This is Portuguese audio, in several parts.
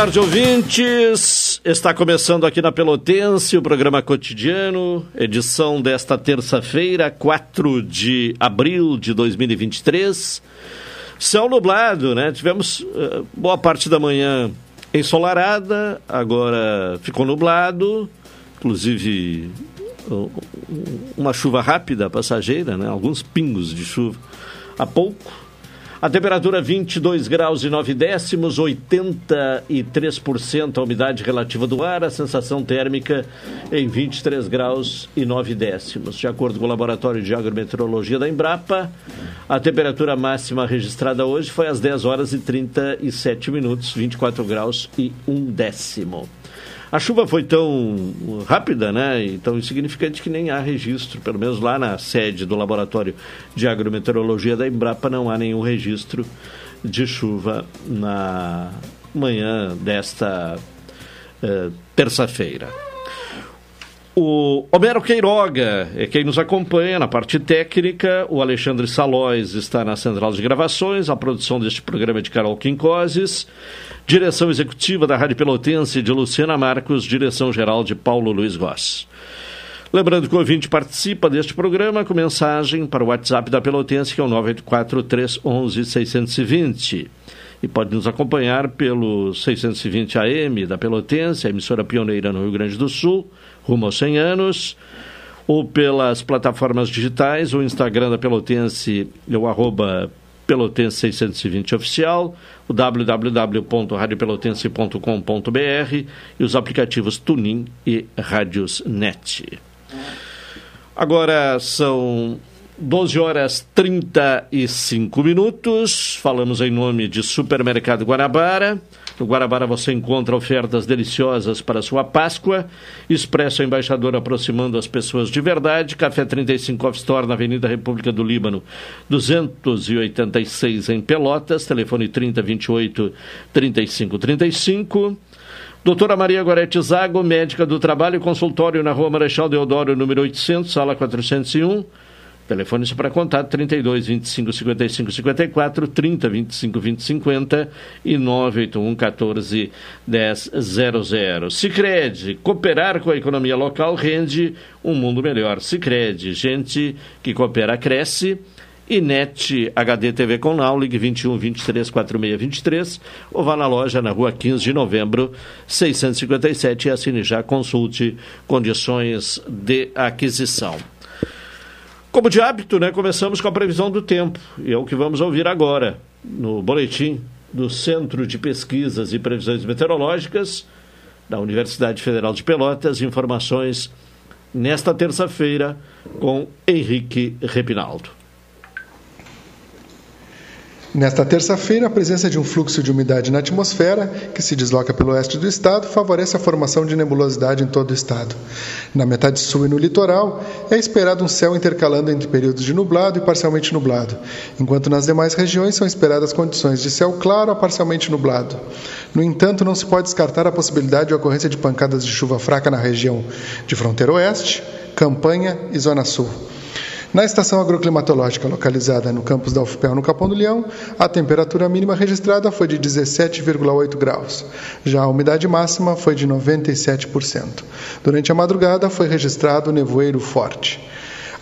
Tarde, ouvintes. Está começando aqui na Pelotense o programa cotidiano, edição desta terça-feira, 4 de abril de 2023. Céu nublado, né? Tivemos uh, boa parte da manhã ensolarada, agora ficou nublado, inclusive uma chuva rápida, passageira, né? Alguns pingos de chuva há pouco. A temperatura 22 graus e 9 décimos, 83% a umidade relativa do ar, a sensação térmica em 23 graus e 9 décimos. De acordo com o Laboratório de Agrometeorologia da Embrapa, a temperatura máxima registrada hoje foi às 10 horas e 37 minutos, 24 graus e 1 décimo. A chuva foi tão rápida né, e tão insignificante que nem há registro, pelo menos lá na sede do Laboratório de Agrometeorologia da Embrapa, não há nenhum registro de chuva na manhã desta eh, terça-feira. O Homero Queiroga é quem nos acompanha na parte técnica. O Alexandre Salóis está na central de gravações. A produção deste programa é de Carol Quincoses. Direção executiva da Rádio Pelotense de Luciana Marcos. Direção geral de Paulo Luiz Goss. Lembrando que o ouvinte participa deste programa com mensagem para o WhatsApp da Pelotense, que é o 984 311 620 e pode nos acompanhar pelo 620 AM da Pelotense, a emissora pioneira no Rio Grande do Sul, rumo aos 100 anos, ou pelas plataformas digitais, o Instagram da Pelotense é o arroba Pelotense 620 Oficial, o www.radiopelotense.com.br e os aplicativos Tunin e Radiosnet. Agora são 12 horas 35 minutos. Falamos em nome de Supermercado Guanabara. No Guarabara você encontra ofertas deliciosas para sua Páscoa. Expresso Embaixador aproximando as pessoas de verdade. Café 35 Off Store na Avenida República do Líbano, 286 em Pelotas. Telefone 3028 3535. Doutora Maria Gorete Zago, médica do trabalho, consultório na Rua Marechal Deodoro, número 800, sala 401. Telefone para contato 32 25 55 54, 30 25 20 50 e 981 14 10 00. Sicredi, cooperar com a economia local rende um mundo melhor. Sicredi, gente que coopera cresce. E NET HD TV com Now, ligue 21 23 46 23 ou vá na loja na rua 15 de novembro 657 e assine já, consulte condições de aquisição. Como de hábito, né, começamos com a previsão do tempo, e é o que vamos ouvir agora, no boletim do Centro de Pesquisas e Previsões Meteorológicas da Universidade Federal de Pelotas, informações nesta terça-feira com Henrique Repinaldo. Nesta terça-feira, a presença de um fluxo de umidade na atmosfera, que se desloca pelo oeste do estado, favorece a formação de nebulosidade em todo o estado. Na metade sul e no litoral, é esperado um céu intercalando entre períodos de nublado e parcialmente nublado, enquanto nas demais regiões são esperadas condições de céu claro a parcialmente nublado. No entanto, não se pode descartar a possibilidade de ocorrência de pancadas de chuva fraca na região de fronteira oeste, Campanha e Zona Sul. Na estação agroclimatológica localizada no campus da UFPEL, no Capão do Leão, a temperatura mínima registrada foi de 17,8 graus. Já a umidade máxima foi de 97%. Durante a madrugada foi registrado nevoeiro forte.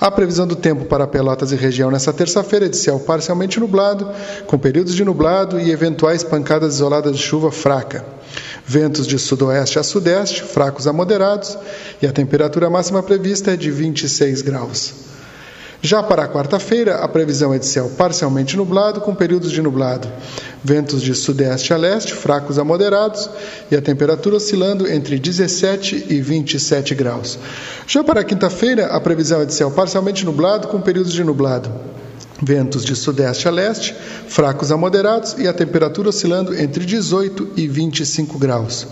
A previsão do tempo para Pelotas e região nesta terça-feira é de céu parcialmente nublado, com períodos de nublado e eventuais pancadas isoladas de chuva fraca. Ventos de sudoeste a sudeste, fracos a moderados, e a temperatura máxima prevista é de 26 graus. Já para a quarta-feira, a previsão é de céu parcialmente nublado, com períodos de nublado. Ventos de sudeste a leste, fracos a moderados, e a temperatura oscilando entre 17 e 27 graus. Já para a quinta-feira, a previsão é de céu parcialmente nublado, com períodos de nublado. Ventos de sudeste a leste, fracos a moderados e a temperatura oscilando entre 18 e 25 graus.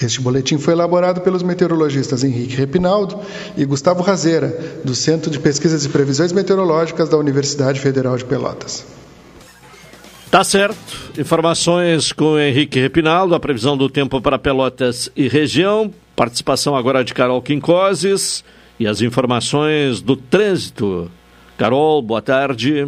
Este boletim foi elaborado pelos meteorologistas Henrique Repinaldo e Gustavo Razeira, do Centro de Pesquisas e Previsões Meteorológicas da Universidade Federal de Pelotas. Tá certo. Informações com Henrique Repinaldo, a previsão do tempo para Pelotas e região. Participação agora de Carol Quincoses e as informações do trânsito. Carol, boa tarde.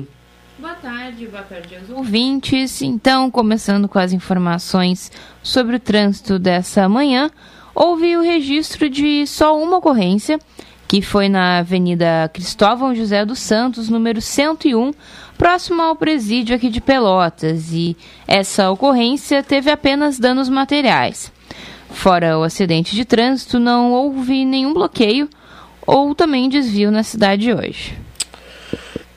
Boa tarde, boa tarde aos ouvintes. Então, começando com as informações sobre o trânsito dessa manhã, houve o registro de só uma ocorrência, que foi na Avenida Cristóvão José dos Santos, número 101, próximo ao presídio aqui de Pelotas, e essa ocorrência teve apenas danos materiais. Fora o acidente de trânsito, não houve nenhum bloqueio ou também desvio na cidade hoje.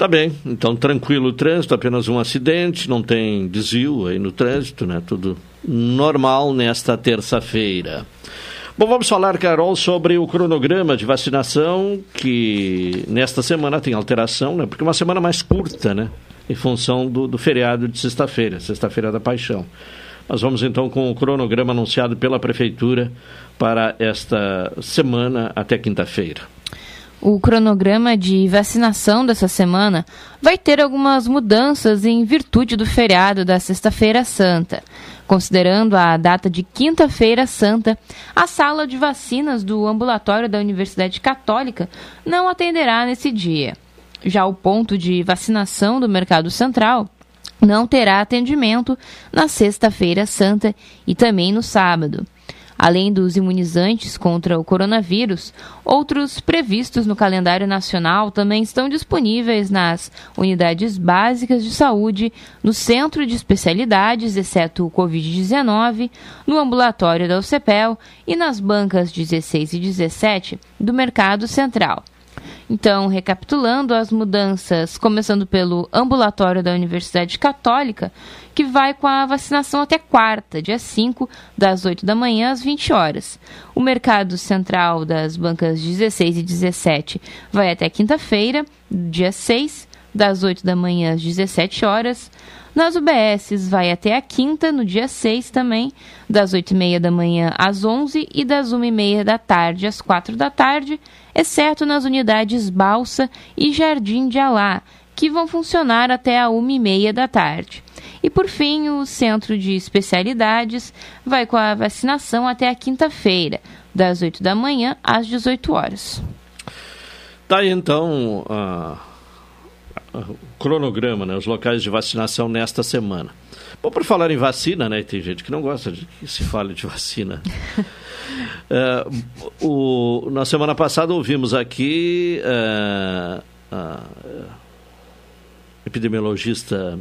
Tá bem, então tranquilo o trânsito, apenas um acidente, não tem desvio aí no trânsito, né? Tudo normal nesta terça-feira. Bom, vamos falar, Carol, sobre o cronograma de vacinação, que nesta semana tem alteração, né? Porque é uma semana mais curta, né? Em função do, do feriado de sexta-feira, sexta-feira da paixão. Nós vamos então com o cronograma anunciado pela Prefeitura para esta semana até quinta-feira. O cronograma de vacinação dessa semana vai ter algumas mudanças em virtude do feriado da Sexta-feira Santa. Considerando a data de Quinta-feira Santa, a sala de vacinas do ambulatório da Universidade Católica não atenderá nesse dia. Já o ponto de vacinação do Mercado Central não terá atendimento na Sexta-feira Santa e também no sábado. Além dos imunizantes contra o coronavírus, outros previstos no calendário nacional também estão disponíveis nas unidades básicas de saúde, no centro de especialidades, exceto o Covid-19, no ambulatório da UCPEL e nas bancas 16 e 17 do Mercado Central. Então, recapitulando as mudanças, começando pelo ambulatório da Universidade Católica, que vai com a vacinação até quarta, dia 5, das 8 da manhã às 20 horas. O mercado central das bancas 16 e 17 vai até quinta-feira, dia 6, das 8 da manhã às 17 horas. Nas UBSs vai até a quinta, no dia 6 também, das 8h30 da manhã às 11 e das 1h30 da tarde às 4 da tarde, exceto nas unidades Balsa e Jardim de Alá, que vão funcionar até a 1h30 da tarde. E por fim, o Centro de Especialidades vai com a vacinação até a quinta-feira, das 8 da manhã às 18 horas. Tá aí então o cronograma, né, os locais de vacinação nesta semana. Bom, por falar em vacina, né, tem gente que não gosta de que se fale de vacina. é, o, na semana passada ouvimos aqui é, a epidemiologista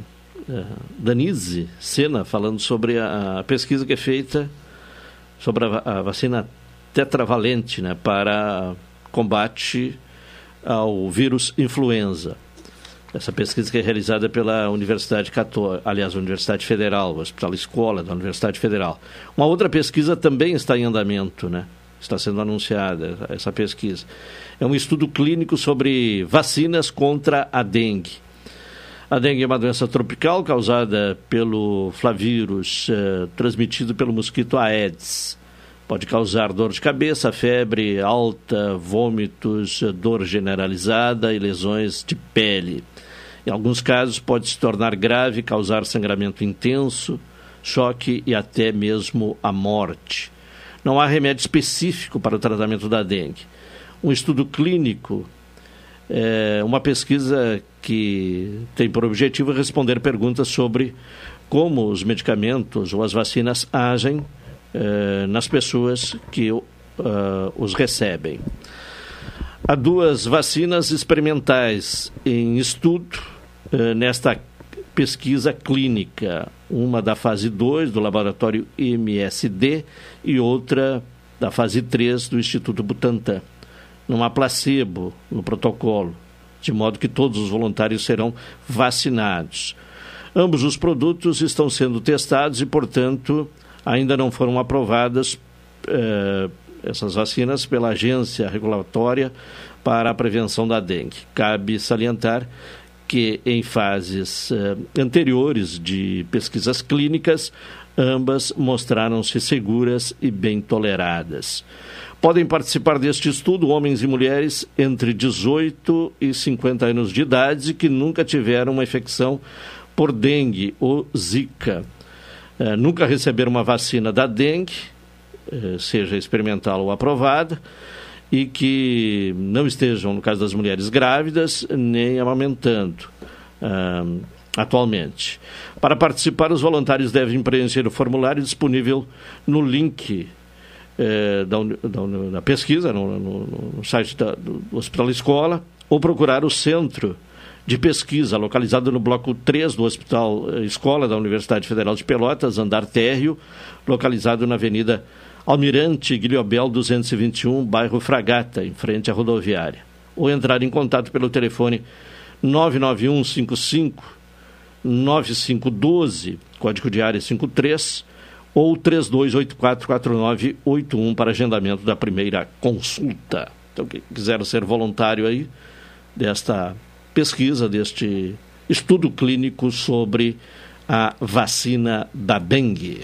é, Danise Sena falando sobre a, a, pesquisa que é feita sobre a, a, vacina tetravalente né, para combate ao vírus influenza. Essa pesquisa que é realizada pela Universidade Católica, aliás, Universidade Federal, o Hospital Escola da Universidade Federal. Uma outra pesquisa também está em andamento, né? Está sendo anunciada essa pesquisa. É um estudo clínico sobre vacinas contra a dengue. A dengue é uma doença tropical causada pelo flavírus eh, transmitido pelo mosquito Aedes. Pode causar dor de cabeça, febre alta, vômitos, dor generalizada e lesões de pele. Em alguns casos, pode se tornar grave, causar sangramento intenso, choque e até mesmo a morte. Não há remédio específico para o tratamento da dengue. Um estudo clínico é uma pesquisa que tem por objetivo responder perguntas sobre como os medicamentos ou as vacinas agem eh, nas pessoas que uh, os recebem. Há duas vacinas experimentais em estudo uh, nesta pesquisa clínica, uma da fase 2 do laboratório MSD e outra da fase 3 do Instituto Butantan não há placebo no protocolo, de modo que todos os voluntários serão vacinados. Ambos os produtos estão sendo testados e, portanto, ainda não foram aprovadas eh, essas vacinas pela agência regulatória para a prevenção da dengue. Cabe salientar que em fases eh, anteriores de pesquisas clínicas, ambas mostraram-se seguras e bem toleradas. Podem participar deste estudo homens e mulheres entre 18 e 50 anos de idade que nunca tiveram uma infecção por dengue ou zika. É, nunca receberam uma vacina da dengue, seja experimental ou aprovada, e que não estejam, no caso das mulheres grávidas, nem amamentando é, atualmente. Para participar, os voluntários devem preencher o formulário disponível no link da, da, da, pesquisa no, no, no site da, do Hospital Escola ou procurar o centro de pesquisa localizado no bloco 3 do Hospital eh, Escola da Universidade Federal de Pelotas, andar térreo, localizado na Avenida Almirante Guilhobel 221, bairro Fragata, em frente à rodoviária. Ou entrar em contato pelo telefone 991 55 9512, código de área 53, ou 32844981 para agendamento da primeira consulta. Então, quem quiser ser voluntário aí desta pesquisa, deste estudo clínico sobre a vacina da dengue.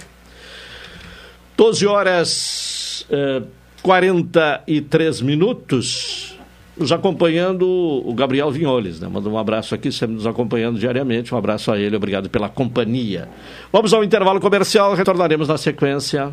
12 horas eh, 43 minutos nos acompanhando o Gabriel Vinholes, né? Manda um abraço aqui, sempre nos acompanhando diariamente. Um abraço a ele, obrigado pela companhia. Vamos ao intervalo comercial, retornaremos na sequência.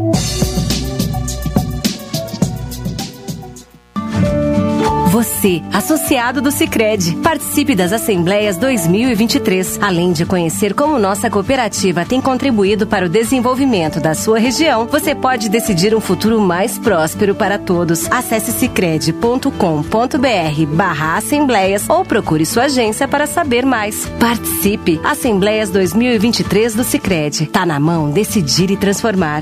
Você, associado do Sicredi, participe das Assembleias 2023, além de conhecer como nossa cooperativa tem contribuído para o desenvolvimento da sua região. Você pode decidir um futuro mais próspero para todos. Acesse sicredi.com.br/barra assembleias ou procure sua agência para saber mais. Participe! Assembleias 2023 do Sicredi. Tá na mão decidir e transformar.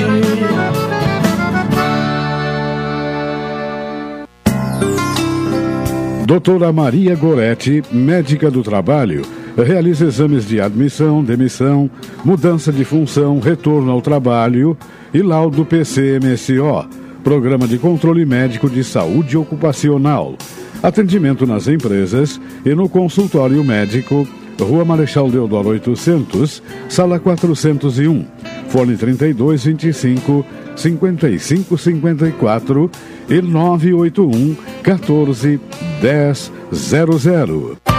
Doutora Maria Goretti, médica do trabalho, realiza exames de admissão, demissão, mudança de função, retorno ao trabalho e laudo PCMSO, Programa de Controle Médico de Saúde Ocupacional. Atendimento nas empresas e no consultório médico, Rua Marechal Deodoro 800, Sala 401, Fone 3225 5554 e 981 14 1000.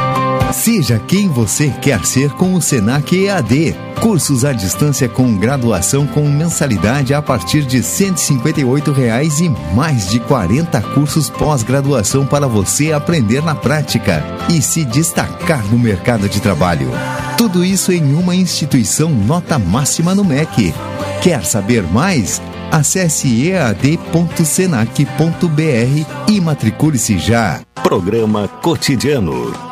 Seja quem você quer ser com o Senac EAD. Cursos à distância com graduação com mensalidade a partir de 158 reais e mais de 40 cursos pós-graduação para você aprender na prática e se destacar no mercado de trabalho. Tudo isso em uma instituição nota máxima no MEC. Quer saber mais? Acesse ead.senac.br e matricule-se já. Programa Cotidiano.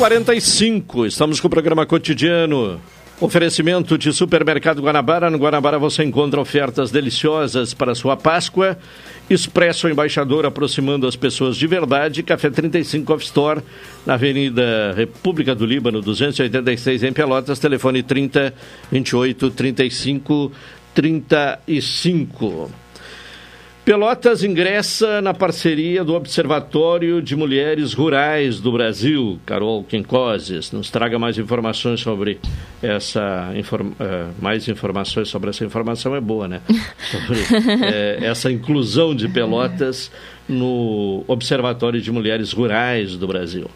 12h45, estamos com o programa cotidiano. Oferecimento de Supermercado Guanabara. No Guanabara você encontra ofertas deliciosas para sua Páscoa. Expresso Embaixador aproximando as pessoas de verdade. Café 35 Off Store, na Avenida República do Líbano, 286 em Pelotas. Telefone 30 28 35 35. Pelotas ingressa na parceria do Observatório de Mulheres Rurais do Brasil. Carol Quincoses, nos traga mais informações sobre essa inform... Uh, mais informações sobre essa informação é boa, né? Sobre uh, essa inclusão de Pelotas no Observatório de Mulheres Rurais do Brasil.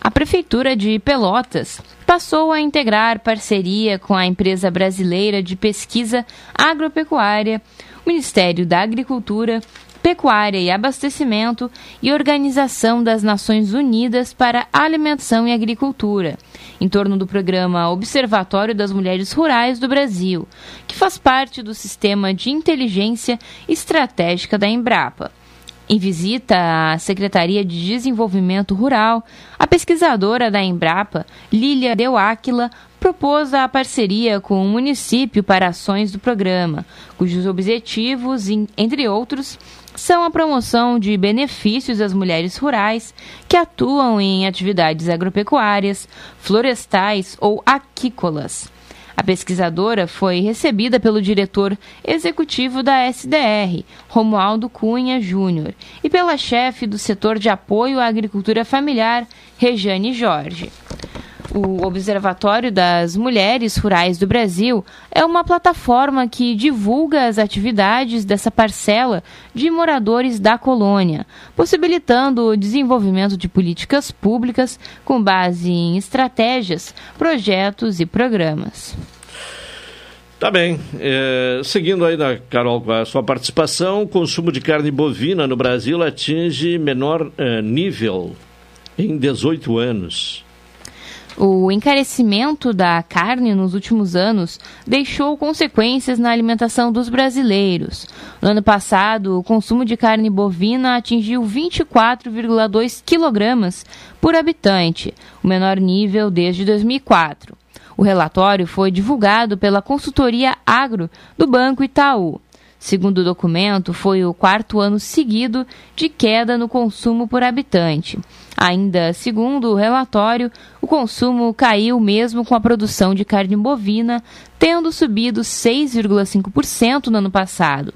A Prefeitura de Pelotas passou a integrar parceria com a empresa brasileira de pesquisa agropecuária Ministério da Agricultura, Pecuária e Abastecimento e Organização das Nações Unidas para Alimentação e Agricultura, em torno do programa Observatório das Mulheres Rurais do Brasil, que faz parte do Sistema de Inteligência Estratégica da Embrapa. Em visita à Secretaria de Desenvolvimento Rural, a pesquisadora da Embrapa, Lília Deuáquila, propôs a parceria com o município para ações do programa, cujos objetivos, entre outros, são a promoção de benefícios às mulheres rurais que atuam em atividades agropecuárias, florestais ou aquícolas a pesquisadora foi recebida pelo diretor executivo da SDR, Romualdo Cunha Júnior, e pela chefe do setor de apoio à agricultura familiar, Rejane Jorge. O Observatório das Mulheres Rurais do Brasil é uma plataforma que divulga as atividades dessa parcela de moradores da colônia, possibilitando o desenvolvimento de políticas públicas com base em estratégias, projetos e programas. Tá bem. É, seguindo aí, na, Carol, com a sua participação, o consumo de carne bovina no Brasil atinge menor é, nível em 18 anos. O encarecimento da carne nos últimos anos deixou consequências na alimentação dos brasileiros. No ano passado, o consumo de carne bovina atingiu 24,2 quilogramas por habitante, o menor nível desde 2004. O relatório foi divulgado pela consultoria Agro do Banco Itaú. Segundo o documento, foi o quarto ano seguido de queda no consumo por habitante. Ainda segundo o relatório, o consumo caiu mesmo com a produção de carne bovina, tendo subido 6,5% no ano passado.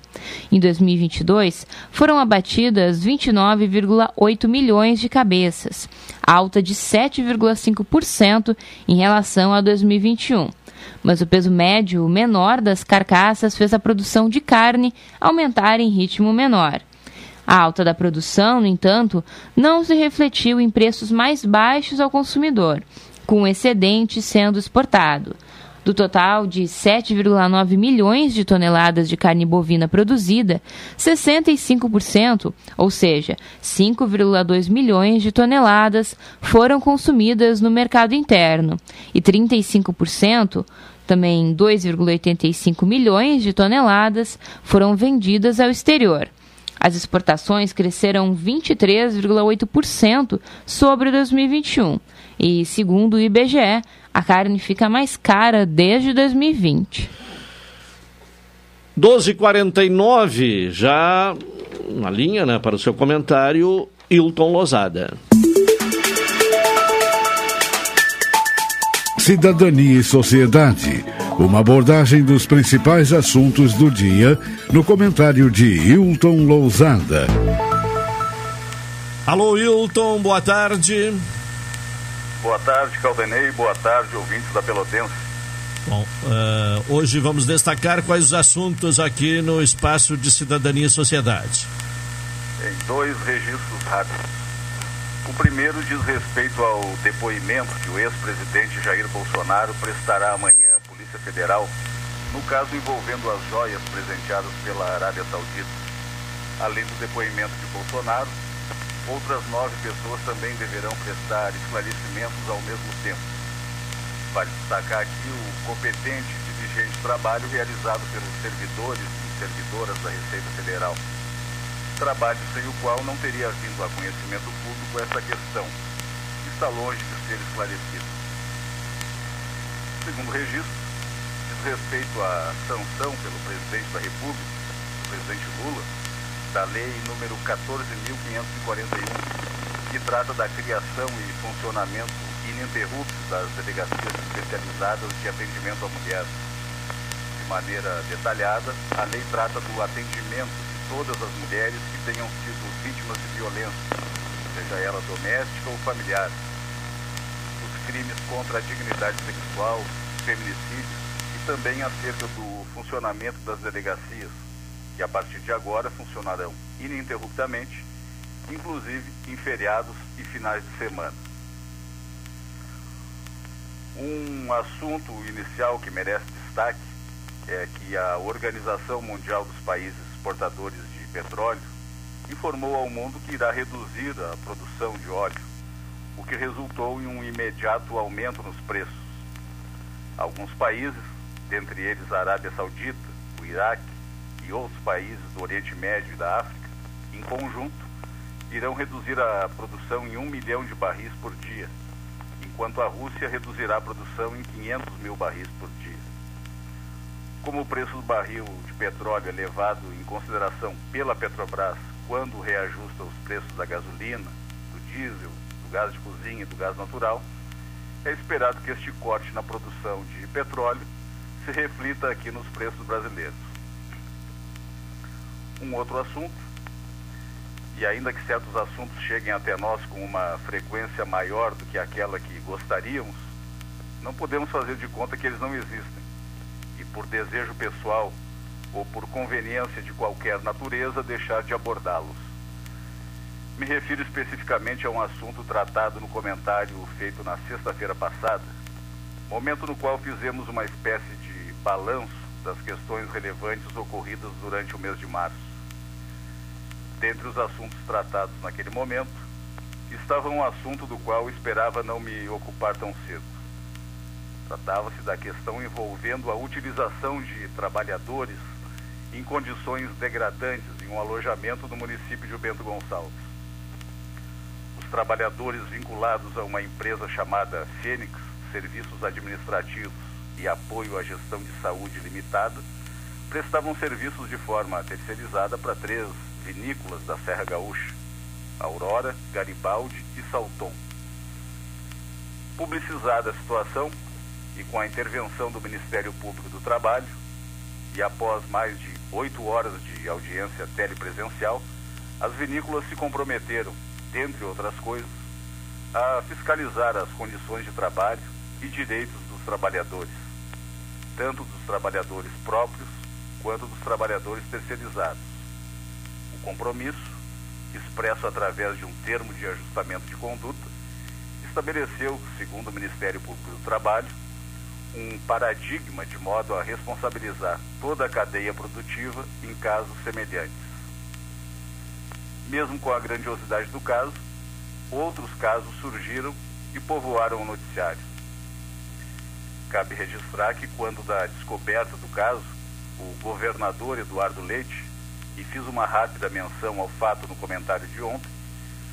Em 2022, foram abatidas 29,8 milhões de cabeças, alta de 7,5% em relação a 2021 mas o peso médio menor das carcaças fez a produção de carne aumentar em ritmo menor. A alta da produção, no entanto, não se refletiu em preços mais baixos ao consumidor, com o excedente sendo exportado. Do total de 7,9 milhões de toneladas de carne bovina produzida, 65%, ou seja, 5,2 milhões de toneladas, foram consumidas no mercado interno e 35%, também 2,85 milhões de toneladas, foram vendidas ao exterior. As exportações cresceram 23,8% sobre 2021 e, segundo o IBGE, a carne fica mais cara desde 2020. 12:49 já na linha, né, para o seu comentário, Hilton Lozada. Cidadania e Sociedade. Uma abordagem dos principais assuntos do dia no comentário de Hilton Lousada. Alô, Hilton, boa tarde. Boa tarde, Caldenei. Boa tarde, ouvintes da Pelotense. Bom, uh, hoje vamos destacar quais os assuntos aqui no Espaço de Cidadania e Sociedade. Em dois registros rápidos. O primeiro diz respeito ao depoimento que o ex-presidente Jair Bolsonaro prestará amanhã Polícia Federal no caso envolvendo as joias presenteadas pela Arábia Saudita. Além do depoimento de Bolsonaro, outras nove pessoas também deverão prestar esclarecimentos ao mesmo tempo. Vale destacar aqui o competente e diligente trabalho realizado pelos servidores e servidoras da Receita Federal trabalho sem o qual não teria vindo a conhecimento público essa questão, que está longe de ser esclarecida. Segundo registro, respeito à sanção pelo presidente da República, o presidente Lula, da lei número 14.541, que trata da criação e funcionamento ininterrupto das delegacias especializadas de atendimento à mulher. De maneira detalhada, a lei trata do atendimento todas as mulheres que tenham sido vítimas de violência, seja ela doméstica ou familiar. Os crimes contra a dignidade sexual, feminicídios e também acerca do funcionamento das delegacias, que a partir de agora funcionarão ininterruptamente, inclusive em feriados e finais de semana. Um assunto inicial que merece destaque é que a Organização Mundial dos Países exportadores de petróleo, informou ao mundo que irá reduzir a produção de óleo, o que resultou em um imediato aumento nos preços. Alguns países, dentre eles a Arábia Saudita, o Iraque e outros países do Oriente Médio e da África, em conjunto, irão reduzir a produção em um milhão de barris por dia, enquanto a Rússia reduzirá a produção em 500 mil barris por dia. Como o preço do barril de petróleo é levado em consideração pela Petrobras quando reajusta os preços da gasolina, do diesel, do gás de cozinha e do gás natural, é esperado que este corte na produção de petróleo se reflita aqui nos preços brasileiros. Um outro assunto, e ainda que certos assuntos cheguem até nós com uma frequência maior do que aquela que gostaríamos, não podemos fazer de conta que eles não existem por desejo pessoal ou por conveniência de qualquer natureza, deixar de abordá-los. Me refiro especificamente a um assunto tratado no comentário feito na sexta-feira passada, momento no qual fizemos uma espécie de balanço das questões relevantes ocorridas durante o mês de março. Dentre os assuntos tratados naquele momento, estava um assunto do qual esperava não me ocupar tão cedo Tratava-se da questão envolvendo a utilização de trabalhadores em condições degradantes em um alojamento no município de Bento Gonçalves. Os trabalhadores vinculados a uma empresa chamada Fênix Serviços Administrativos e Apoio à Gestão de Saúde Limitada prestavam serviços de forma terceirizada para três vinícolas da Serra Gaúcha: Aurora, Garibaldi e Salton. Publicizada a situação, e com a intervenção do Ministério Público do Trabalho, e após mais de oito horas de audiência telepresencial, as vinícolas se comprometeram, dentre outras coisas, a fiscalizar as condições de trabalho e direitos dos trabalhadores, tanto dos trabalhadores próprios quanto dos trabalhadores terceirizados. O compromisso, expresso através de um termo de ajustamento de conduta, estabeleceu, segundo o Ministério Público do Trabalho, um paradigma de modo a responsabilizar toda a cadeia produtiva em casos semelhantes. Mesmo com a grandiosidade do caso, outros casos surgiram e povoaram o noticiário. Cabe registrar que, quando da descoberta do caso, o governador Eduardo Leite, e fiz uma rápida menção ao fato no comentário de ontem,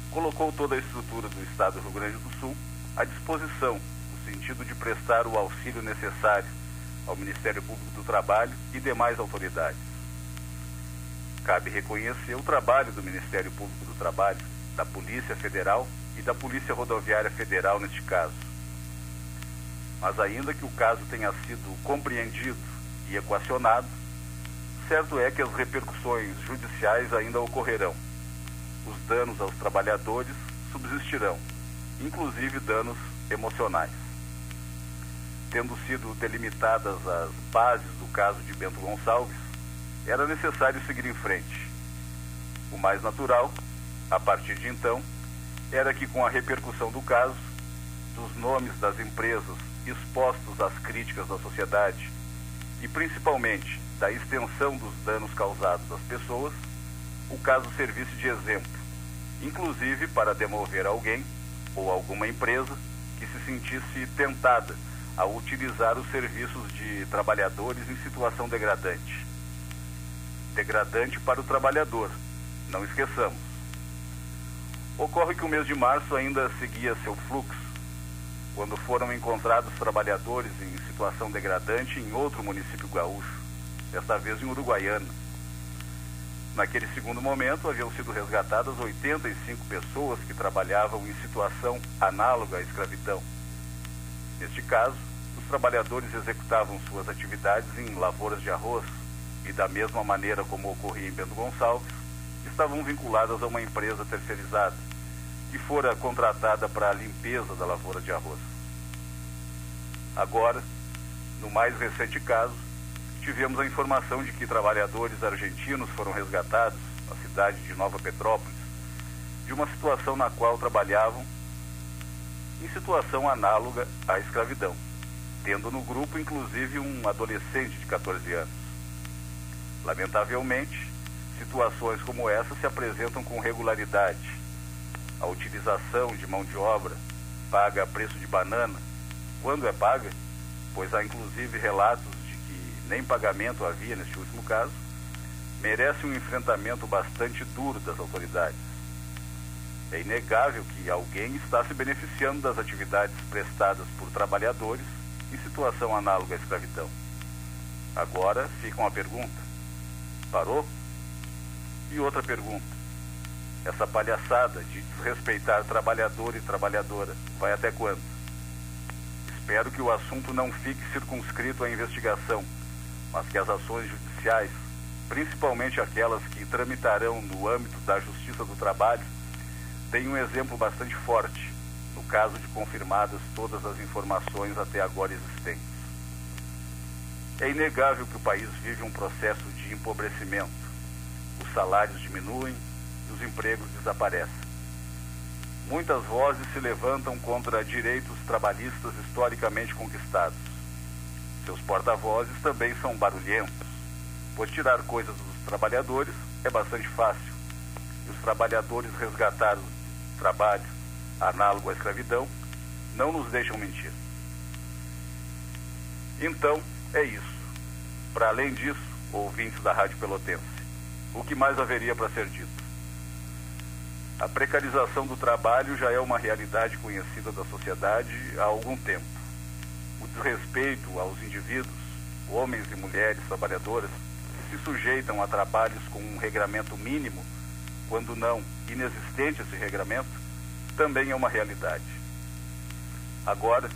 colocou toda a estrutura do Estado do Rio Grande do Sul à disposição sentido de prestar o auxílio necessário ao Ministério Público do Trabalho e demais autoridades. Cabe reconhecer o trabalho do Ministério Público do Trabalho, da Polícia Federal e da Polícia Rodoviária Federal neste caso. Mas ainda que o caso tenha sido compreendido e equacionado, certo é que as repercussões judiciais ainda ocorrerão. Os danos aos trabalhadores subsistirão, inclusive danos emocionais. Tendo sido delimitadas as bases do caso de Bento Gonçalves, era necessário seguir em frente. O mais natural, a partir de então, era que com a repercussão do caso, dos nomes das empresas expostos às críticas da sociedade e principalmente da extensão dos danos causados às pessoas, o caso servisse de exemplo, inclusive para demover alguém ou alguma empresa que se sentisse tentada a utilizar os serviços de trabalhadores em situação degradante. Degradante para o trabalhador, não esqueçamos. Ocorre que o mês de março ainda seguia seu fluxo, quando foram encontrados trabalhadores em situação degradante em outro município gaúcho, desta vez em Uruguaiana. Naquele segundo momento, haviam sido resgatadas 85 pessoas que trabalhavam em situação análoga à escravidão. Neste caso, os trabalhadores executavam suas atividades em lavouras de arroz e, da mesma maneira como ocorria em Bento Gonçalves, estavam vinculadas a uma empresa terceirizada, que fora contratada para a limpeza da lavoura de arroz. Agora, no mais recente caso, tivemos a informação de que trabalhadores argentinos foram resgatados na cidade de Nova Petrópolis, de uma situação na qual trabalhavam em situação análoga à escravidão, tendo no grupo inclusive um adolescente de 14 anos. Lamentavelmente, situações como essa se apresentam com regularidade. A utilização de mão de obra paga a preço de banana, quando é paga, pois há inclusive relatos de que nem pagamento havia neste último caso, merece um enfrentamento bastante duro das autoridades. É inegável que alguém está se beneficiando das atividades prestadas por trabalhadores em situação análoga à escravidão. Agora fica uma pergunta: parou? E outra pergunta: essa palhaçada de desrespeitar trabalhador e trabalhadora vai até quando? Espero que o assunto não fique circunscrito à investigação, mas que as ações judiciais, principalmente aquelas que tramitarão no âmbito da Justiça do Trabalho, tenham um exemplo bastante forte no caso de confirmadas todas as informações até agora existentes. É inegável que o país vive um processo de empobrecimento os salários diminuem os empregos desaparecem. Muitas vozes se levantam contra direitos trabalhistas historicamente conquistados. Seus porta-vozes também são barulhentos, pois tirar coisas dos trabalhadores é bastante fácil. E os trabalhadores resgatados do trabalho, análogo à escravidão, não nos deixam mentir. Então, é isso. Para além disso, ouvintes da Rádio Pelotense, o que mais haveria para ser dito? A precarização do trabalho já é uma realidade conhecida da sociedade há algum tempo. O desrespeito aos indivíduos, homens e mulheres trabalhadoras, que se sujeitam a trabalhos com um regramento mínimo, quando não inexistente esse regramento, também é uma realidade. Agora,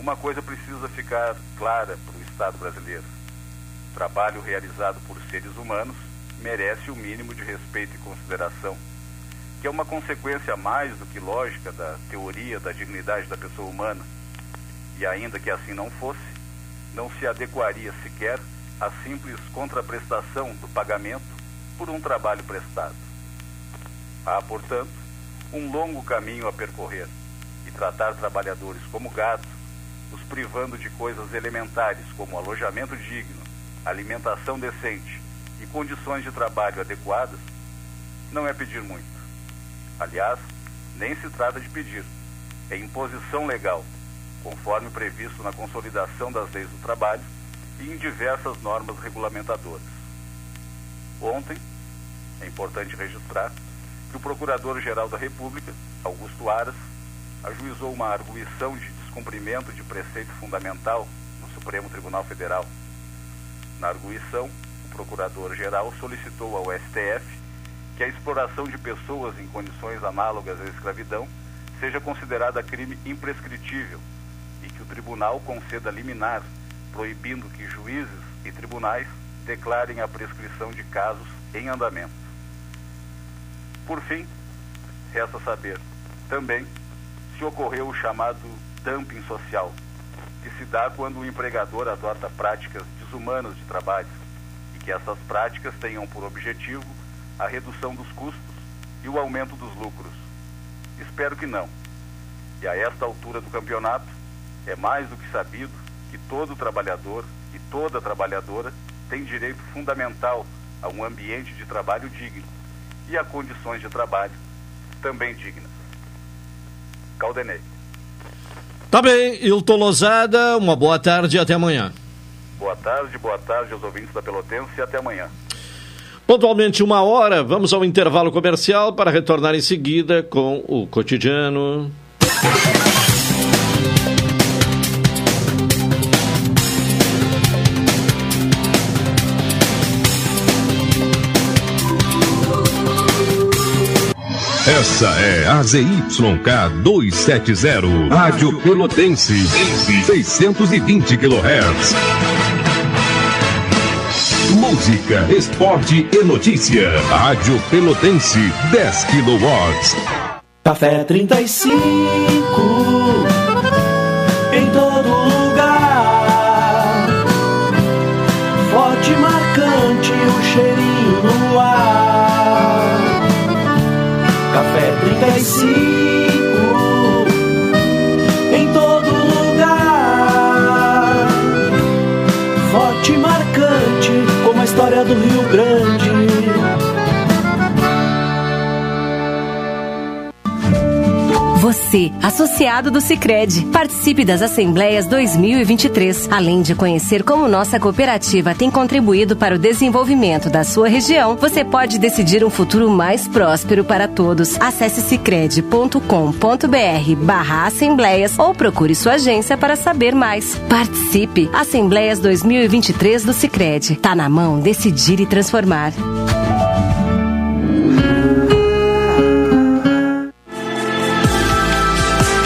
uma coisa precisa ficar clara para o Estado brasileiro: trabalho realizado por seres humanos merece o mínimo de respeito e consideração, que é uma consequência mais do que lógica da teoria da dignidade da pessoa humana. E ainda que assim não fosse, não se adequaria sequer à simples contraprestação do pagamento por um trabalho prestado. Há, portanto, um longo caminho a percorrer e tratar trabalhadores como gado, os privando de coisas elementares como alojamento digno, alimentação decente e condições de trabalho adequadas, não é pedir muito. Aliás, nem se trata de pedir, é imposição legal, conforme previsto na consolidação das leis do trabalho e em diversas normas regulamentadoras. Ontem, é importante registrar que o Procurador-Geral da República, Augusto Aras, ajuizou uma arguição de descumprimento de preceito fundamental no Supremo Tribunal Federal. Na arguição, Procurador-Geral solicitou ao STF que a exploração de pessoas em condições análogas à escravidão seja considerada crime imprescritível, e que o tribunal conceda liminar proibindo que juízes e tribunais declarem a prescrição de casos em andamento. Por fim, resta saber também se ocorreu o chamado dumping social, que se dá quando o empregador adota práticas desumanas de trabalho e que essas práticas tenham por objetivo a redução dos custos e o aumento dos lucros. Espero que não. E a esta altura do campeonato, é mais do que sabido que todo trabalhador e toda trabalhadora tem direito fundamental a um ambiente de trabalho digno e a condições de trabalho também dignas. Caldenei. Tá bem, Hilton Lozada, uma boa tarde e até amanhã. Boa tarde, boa tarde aos ouvintes da Pelotense e até amanhã. Pontualmente uma hora, vamos ao intervalo comercial para retornar em seguida com o cotidiano. Essa é a ZYK 270, Rádio Pelotense, 620 kHz. Música, esporte e notícia. Rádio Pelotense, 10 kW. Café 35, do Rio Você, associado do Sicredi, participe das assembleias 2023. Além de conhecer como nossa cooperativa tem contribuído para o desenvolvimento da sua região, você pode decidir um futuro mais próspero para todos. Acesse sicredi.com.br/barra assembleias ou procure sua agência para saber mais. Participe! Assembleias 2023 do Sicredi. Tá na mão decidir e transformar.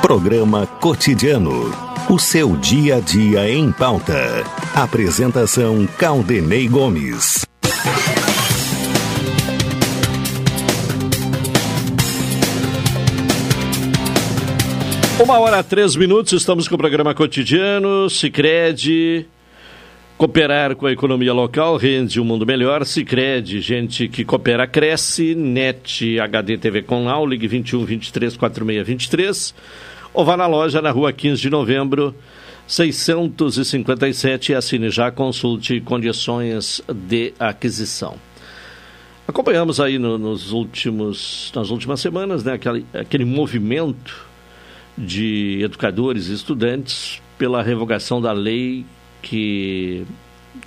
Programa Cotidiano. O seu dia a dia em pauta. Apresentação Caldenei Gomes. Uma hora três minutos, estamos com o programa cotidiano, Cicred, cooperar com a economia local rende um mundo melhor, Cicred, gente que coopera cresce, NET HD TV com ligue 21 23 46 23, ou vá na loja na rua 15 de novembro, 657 e assine já, consulte condições de aquisição. Acompanhamos aí no, nos últimos, nas últimas semanas né, aquele, aquele movimento de educadores e estudantes pela revogação da lei que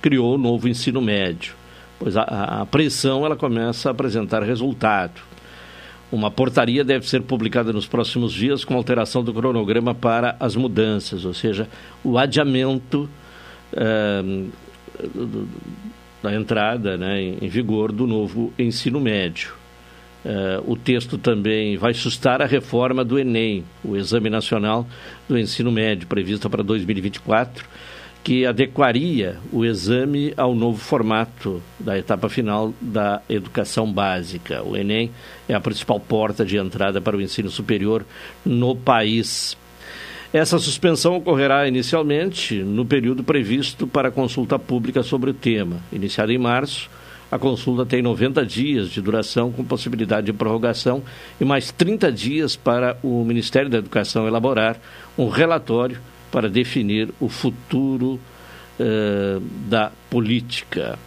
criou o novo ensino médio. Pois a, a pressão ela começa a apresentar resultado. Uma portaria deve ser publicada nos próximos dias com alteração do cronograma para as mudanças, ou seja, o adiamento eh, da entrada né, em vigor do novo ensino médio. Uh, o texto também vai sustar a reforma do Enem, o Exame Nacional do Ensino Médio, prevista para 2024, que adequaria o exame ao novo formato da etapa final da educação básica. O Enem é a principal porta de entrada para o ensino superior no país. Essa suspensão ocorrerá inicialmente no período previsto para consulta pública sobre o tema. Iniciada em março, a consulta tem 90 dias de duração, com possibilidade de prorrogação, e mais 30 dias para o Ministério da Educação elaborar um relatório para definir o futuro uh, da política.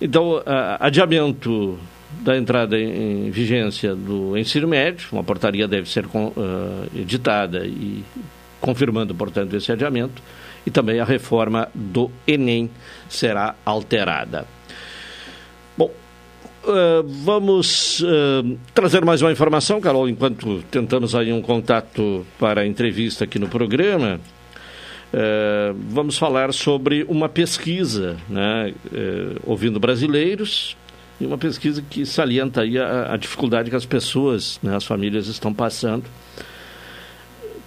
Então, adiamento da entrada em, vigência do ensino médio, uma portaria deve ser uh, editada e confirmando, portanto, esse adiamento, e também a reforma do Enem será alterada. Uh, vamos uh, trazer mais uma informação, Carol, enquanto tentamos aí um contato para a entrevista aqui no programa. Uh, vamos falar sobre uma pesquisa, né, ouvindo brasileiros, e uma pesquisa que salienta aí a, a dificuldade que as pessoas, né, as famílias estão passando,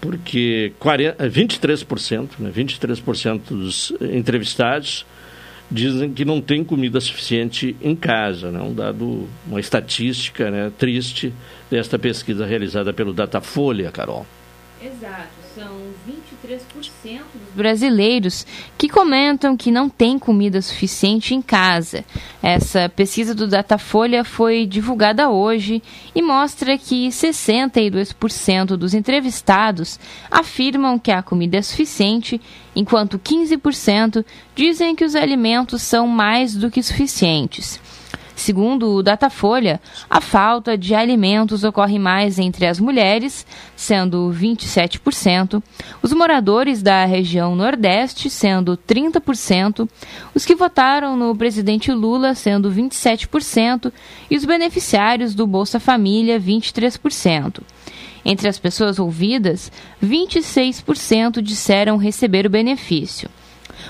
porque 40, 23%, né, 23% dos entrevistados dizem que não tem comida suficiente em casa. Né? Um dado, uma estatística né, triste desta pesquisa realizada pelo Datafolha, Carol. Exato, são 23% dos brasileiros que comentam que não tem comida suficiente em casa. Essa pesquisa do Datafolha foi divulgada hoje e mostra que 62% dos entrevistados afirmam que a comida é suficiente, enquanto 15% dizem que os alimentos são mais do que suficientes. Segundo o Datafolha, a falta de alimentos ocorre mais entre as mulheres, sendo 27%, os moradores da região Nordeste, sendo 30%, os que votaram no presidente Lula, sendo 27%, e os beneficiários do Bolsa Família, 23%. Entre as pessoas ouvidas, 26% disseram receber o benefício.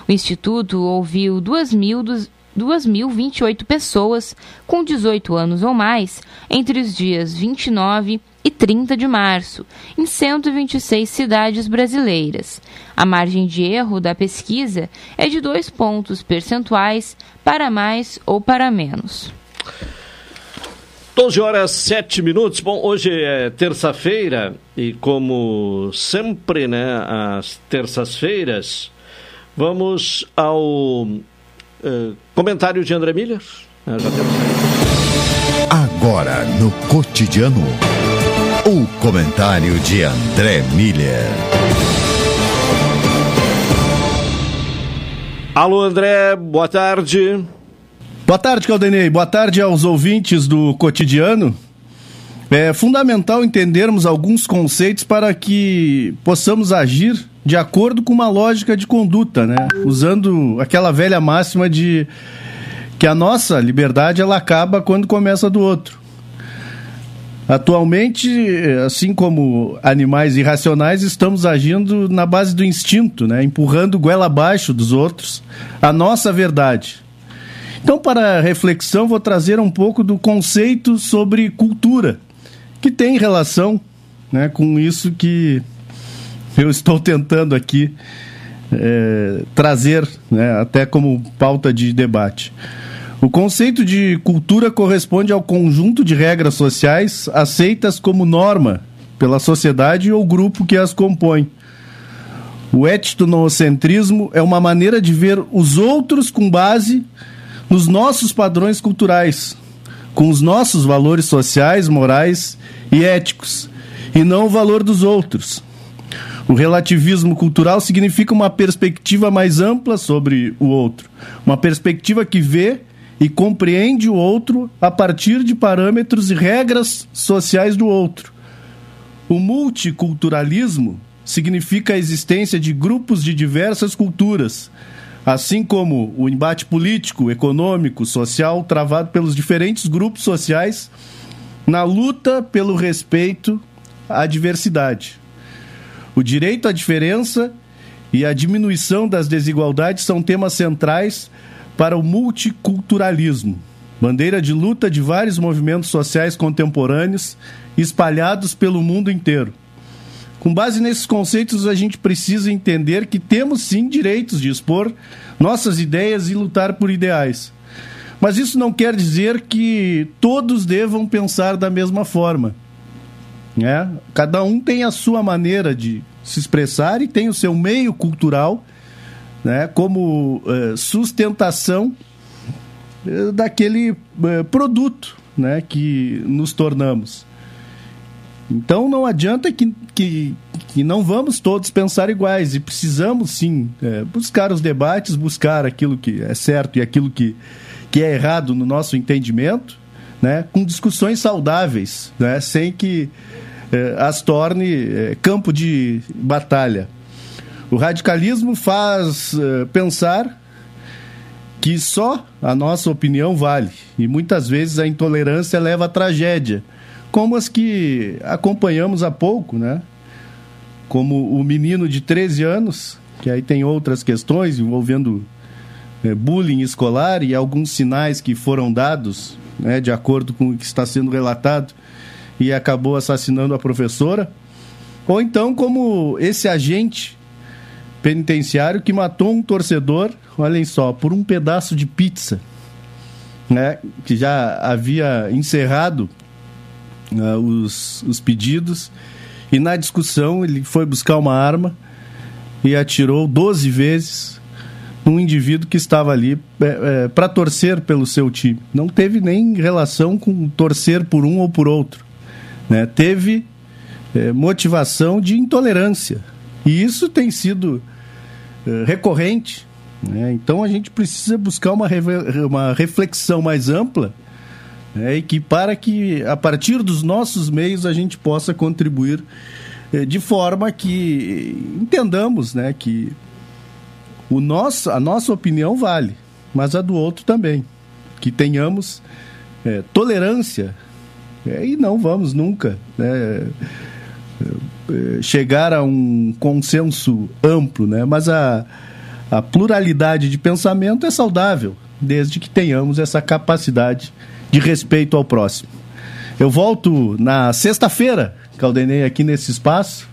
O Instituto ouviu 2.000 2.028 pessoas com 18 anos ou mais entre os dias 29 e 30 de março, em 126 cidades brasileiras. A margem de erro da pesquisa é de dois pontos percentuais para mais ou para menos. 12 horas 7 minutos. Bom, hoje é terça-feira e como sempre, né, às terças-feiras, vamos ao Uh, comentário de André Miller? Uh, já temos Agora, no cotidiano, o comentário de André Miller. Alô, André, boa tarde. Boa tarde, Caldenei. Boa tarde aos ouvintes do cotidiano. É fundamental entendermos alguns conceitos para que possamos agir de acordo com uma lógica de conduta, né? Usando aquela velha máxima de que a nossa liberdade ela acaba quando começa do outro. Atualmente, assim como animais irracionais, estamos agindo na base do instinto, né? empurrando goela abaixo dos outros a nossa verdade. Então, para reflexão, vou trazer um pouco do conceito sobre cultura, que tem relação né, com isso que eu estou tentando aqui é, trazer, né, até como pauta de debate. O conceito de cultura corresponde ao conjunto de regras sociais aceitas como norma pela sociedade ou grupo que as compõe. O etnocentrismo é uma maneira de ver os outros com base nos nossos padrões culturais, com os nossos valores sociais, morais e éticos, e não o valor dos outros. O relativismo cultural significa uma perspectiva mais ampla sobre o outro, uma perspectiva que vê e compreende o outro a partir de parâmetros e regras sociais do outro. O multiculturalismo significa a existência de grupos de diversas culturas, assim como o embate político, econômico, social travado pelos diferentes grupos sociais na luta pelo respeito à diversidade. O direito à diferença e a diminuição das desigualdades são temas centrais para o multiculturalismo, bandeira de luta de vários movimentos sociais contemporâneos espalhados pelo mundo inteiro. com base nesses conceitos, a gente precisa entender que temos sim direitos de expor nossas ideias e lutar por ideais. Mas isso não quer dizer que todos devam pensar da mesma forma. Né? Cada um tem a sua maneira de se expressar e tem o seu meio cultural né, como uh, sustentação uh, daquele uh, produto né, que nos tornamos. Então não adianta que, que, que não vamos todos pensar iguais e precisamos sim buscar os debates, buscar aquilo que é certo e aquilo que, que é errado no nosso entendimento, né, com discussões saudáveis, né, sem que as torne campo de batalha. O radicalismo faz uh, pensar que só a nossa opinião vale e muitas vezes a intolerância leva à tragédia, como as que acompanhamos há pouco, né? Como o menino de 13 anos, que aí tem outras questões envolvendo é, bullying escolar e alguns sinais que foram dados, né, de acordo com o que está sendo relatado, e acabou assassinando a professora. Ou então, como esse agente penitenciário que matou um torcedor, olhem só, por um pedaço de pizza, né, que já havia encerrado uh, os, os pedidos, e na discussão ele foi buscar uma arma e atirou 12 vezes num indivíduo que estava ali é, é, para torcer pelo seu time. Não teve nem relação com torcer por um ou por outro. Né? Teve é, motivação de intolerância e isso tem sido uh, recorrente. Né? Então a gente precisa buscar uma, uma reflexão mais ampla né? e que para que a partir dos nossos meios a gente possa contribuir uh, de forma que entendamos né? que o nosso, a nossa opinião vale, mas a do outro também. Que tenhamos é, tolerância é, e não vamos nunca né, eh, chegar a um consenso amplo, né? mas a, a pluralidade de pensamento é saudável, desde que tenhamos essa capacidade de respeito ao próximo. Eu volto na sexta-feira, Caldenei, aqui nesse espaço,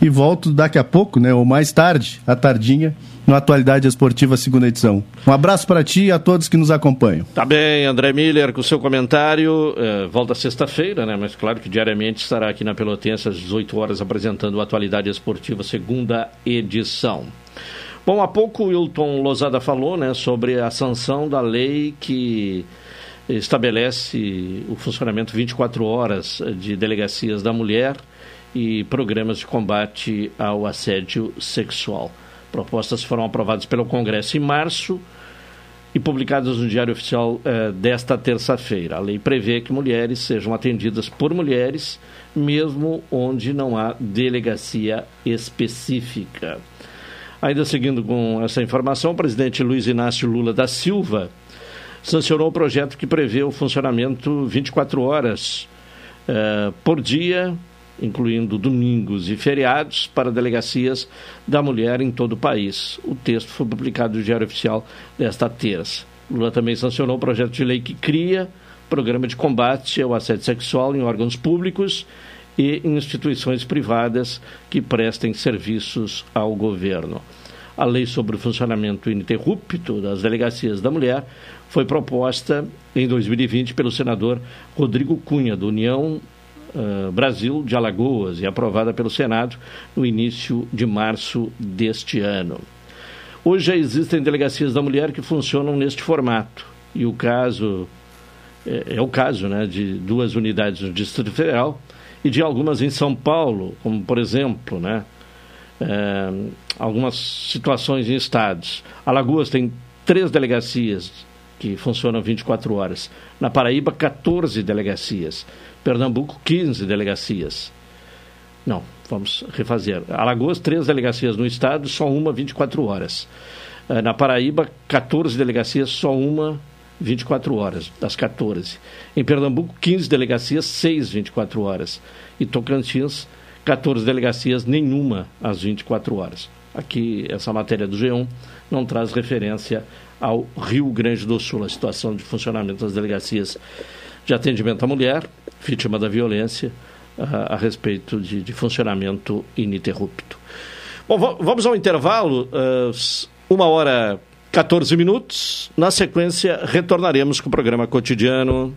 e volto daqui a pouco, né, ou mais tarde, à tardinha, no Atualidade Esportiva, segunda edição. Um abraço para ti e a todos que nos acompanham. Tá bem, André Miller, com o seu comentário. É, volta sexta-feira, né? Mas claro que diariamente estará aqui na Pelotense às 18 horas apresentando o Atualidade Esportiva, segunda edição. Bom, há pouco o Wilton Lozada falou né, sobre a sanção da lei que estabelece o funcionamento 24 horas de delegacias da mulher e programas de combate ao assédio sexual. Propostas foram aprovadas pelo Congresso em março e publicadas no Diário Oficial eh, desta terça-feira. A lei prevê que mulheres sejam atendidas por mulheres, mesmo onde não há delegacia específica. Ainda seguindo com essa informação, o presidente Luiz Inácio Lula da Silva sancionou o projeto que prevê o funcionamento 24 horas eh, por dia incluindo domingos e feriados, para delegacias da mulher em todo o país. O texto foi publicado no Diário Oficial desta terça. Lula também sancionou o projeto de lei que cria programa de combate ao assédio sexual em órgãos públicos e em instituições privadas que prestem serviços ao governo. A lei sobre o funcionamento ininterrupto das delegacias da mulher foi proposta em 2020 pelo senador Rodrigo Cunha, do União uh, Brasil de Alagoas e aprovada pelo Senado no início de março deste ano. Hoje já existem delegacias da mulher que funcionam neste formato e o caso é, é o caso né, de duas unidades no Distrito Federal e de algumas em São Paulo, como por exemplo, né, é, algumas situações em estados. Alagoas tem três delegacias que funcionam 24 horas. Na Paraíba, 14 delegacias. Pernambuco, 15 delegacias. Não, vamos refazer. Alagoas, três delegacias no estado, só uma 24 horas. Eh, na Paraíba, 14 delegacias, só uma 24 horas, das 14. Em Pernambuco, 15 delegacias, 6 24 horas. E Tocantins, 14 delegacias, nenhuma às 24 horas. Aqui, essa matéria do G1 não traz referência ao Rio Grande do Sul, a situação de funcionamento das delegacias de atendimento à mulher, vítima da violência, a, a respeito de, de, funcionamento ininterrupto. Bom, vamos ao intervalo, uh, uma hora 14 minutos. Na sequência, retornaremos com o programa cotidiano.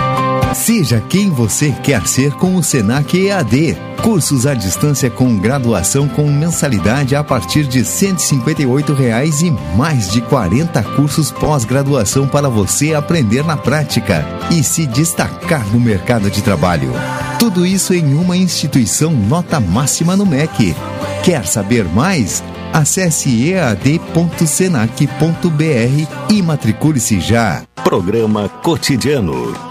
Seja quem você quer ser com o Senac EAD. Cursos à distância com graduação com mensalidade a partir de 158 reais e mais de 40 cursos pós-graduação para você aprender na prática e se destacar no mercado de trabalho. Tudo isso em uma instituição nota máxima no MEC. Quer saber mais? Acesse ead.senac.br e matricule-se já. Programa Cotidiano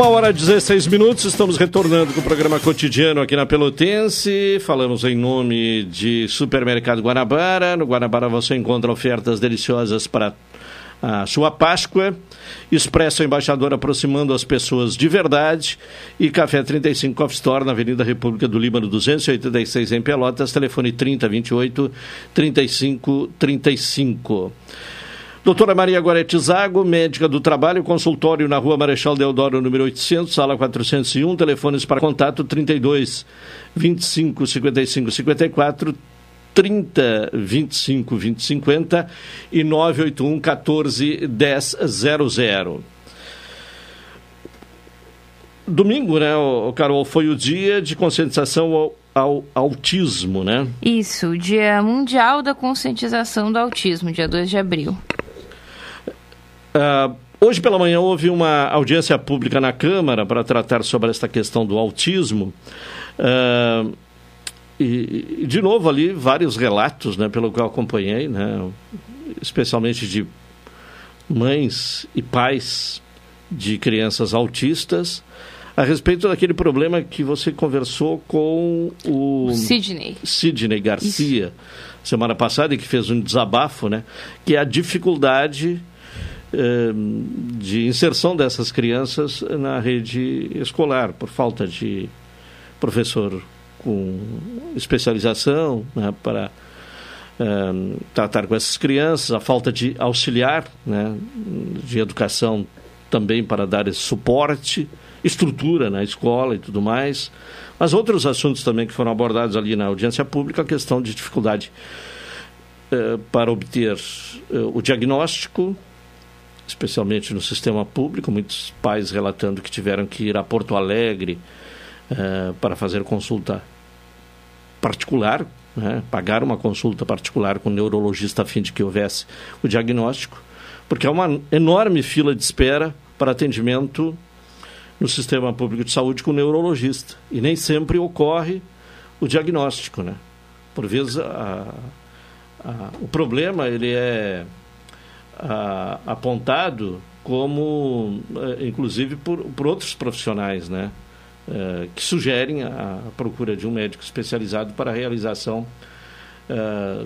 Uma hora e 16 minutos, estamos retornando com o programa cotidiano aqui na Pelotense. Falamos em nome de Supermercado Guanabara. No Guanabara você encontra ofertas deliciosas para a sua Páscoa. Expresso Embaixador aproximando as pessoas de verdade. E Café 35 Coffee Store na Avenida República do Líbano 286 em Pelotas. Telefone 3028 3535. Doutora Maria Gorete Zago, médica do trabalho, consultório na rua Marechal Deodoro, número 800, sala 401, telefones para contato 32 25 55 54, 30 25 20 50 e 981 14 10 00. Domingo, né, Carol, foi o dia de conscientização ao, ao autismo, né? Isso, Dia Mundial da Conscientização do Autismo, dia 2 de abril. Uh, hoje pela manhã houve uma audiência pública na Câmara para tratar sobre esta questão do autismo. Uh, e, de novo ali, vários relatos, né, pelo que eu acompanhei, né, especialmente de mães e pais de crianças autistas, a respeito daquele problema que você conversou com o, Sidney. Sidney Garcia Isso. semana passada e que fez um desabafo, né, que é a dificuldade de inserção dessas crianças na rede escolar, por falta de professor com especialização né, para eh, tratar com essas crianças, a falta de auxiliar né, de educação também para dar esse suporte, estrutura na escola e tudo mais. Mas outros assuntos também que foram abordados ali na audiência pública, a questão de dificuldade eh, para obter o diagnóstico, especialmente no sistema público, muitos pais relatando que tiveram que ir a Porto Alegre uh, para fazer consulta particular, né, pagar uma consulta particular com o neurologista a fim de que houvesse o diagnóstico, porque há uma enorme fila de espera para atendimento no sistema público de saúde com o neurologista. E nem sempre ocorre o diagnóstico. Né? Por vezes, a, a, o problema ele é apontado como, eh, inclusive, por, por outros profissionais, né? Eh, que sugerem a, procura de um médico especializado para a realização eh,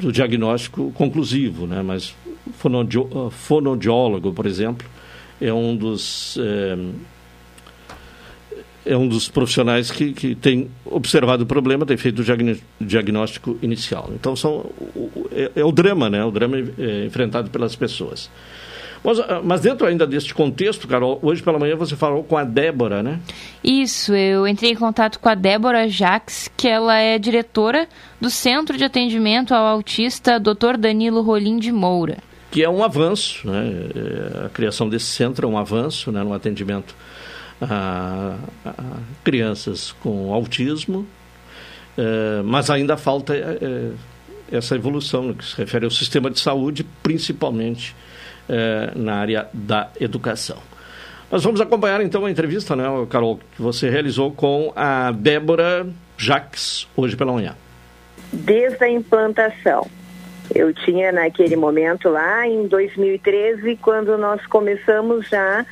do diagnóstico conclusivo, né? Mas fonoaudiólogo, por exemplo, é um dos é um dos profissionais que, que tem observado o problema, tem feito o diagnóstico inicial. Então, são, é, é o drama, né? O drama é, enfrentado pelas pessoas. Mas, ah, mas, dentro ainda deste contexto, Carol, hoje pela manhã você falou com a Débora, né? Isso, eu entrei em contato com a Débora Jaques, que ela é diretora do Centro de Atendimento ao Autista Dr. Danilo Rolim de Moura. Que é um avanço, né? É, a criação desse centro é um avanço né, no atendimento a, a crianças com autismo, é, mas ainda falta é, essa evolução no que se refere ao sistema de saúde, principalmente eh, na área da educação. Nós vamos acompanhar então a entrevista, né, Carol, que você realizou com a Débora Jacques hoje pela manhã. Desde a implantação. Eu tinha naquele momento lá em 2013, quando nós começamos já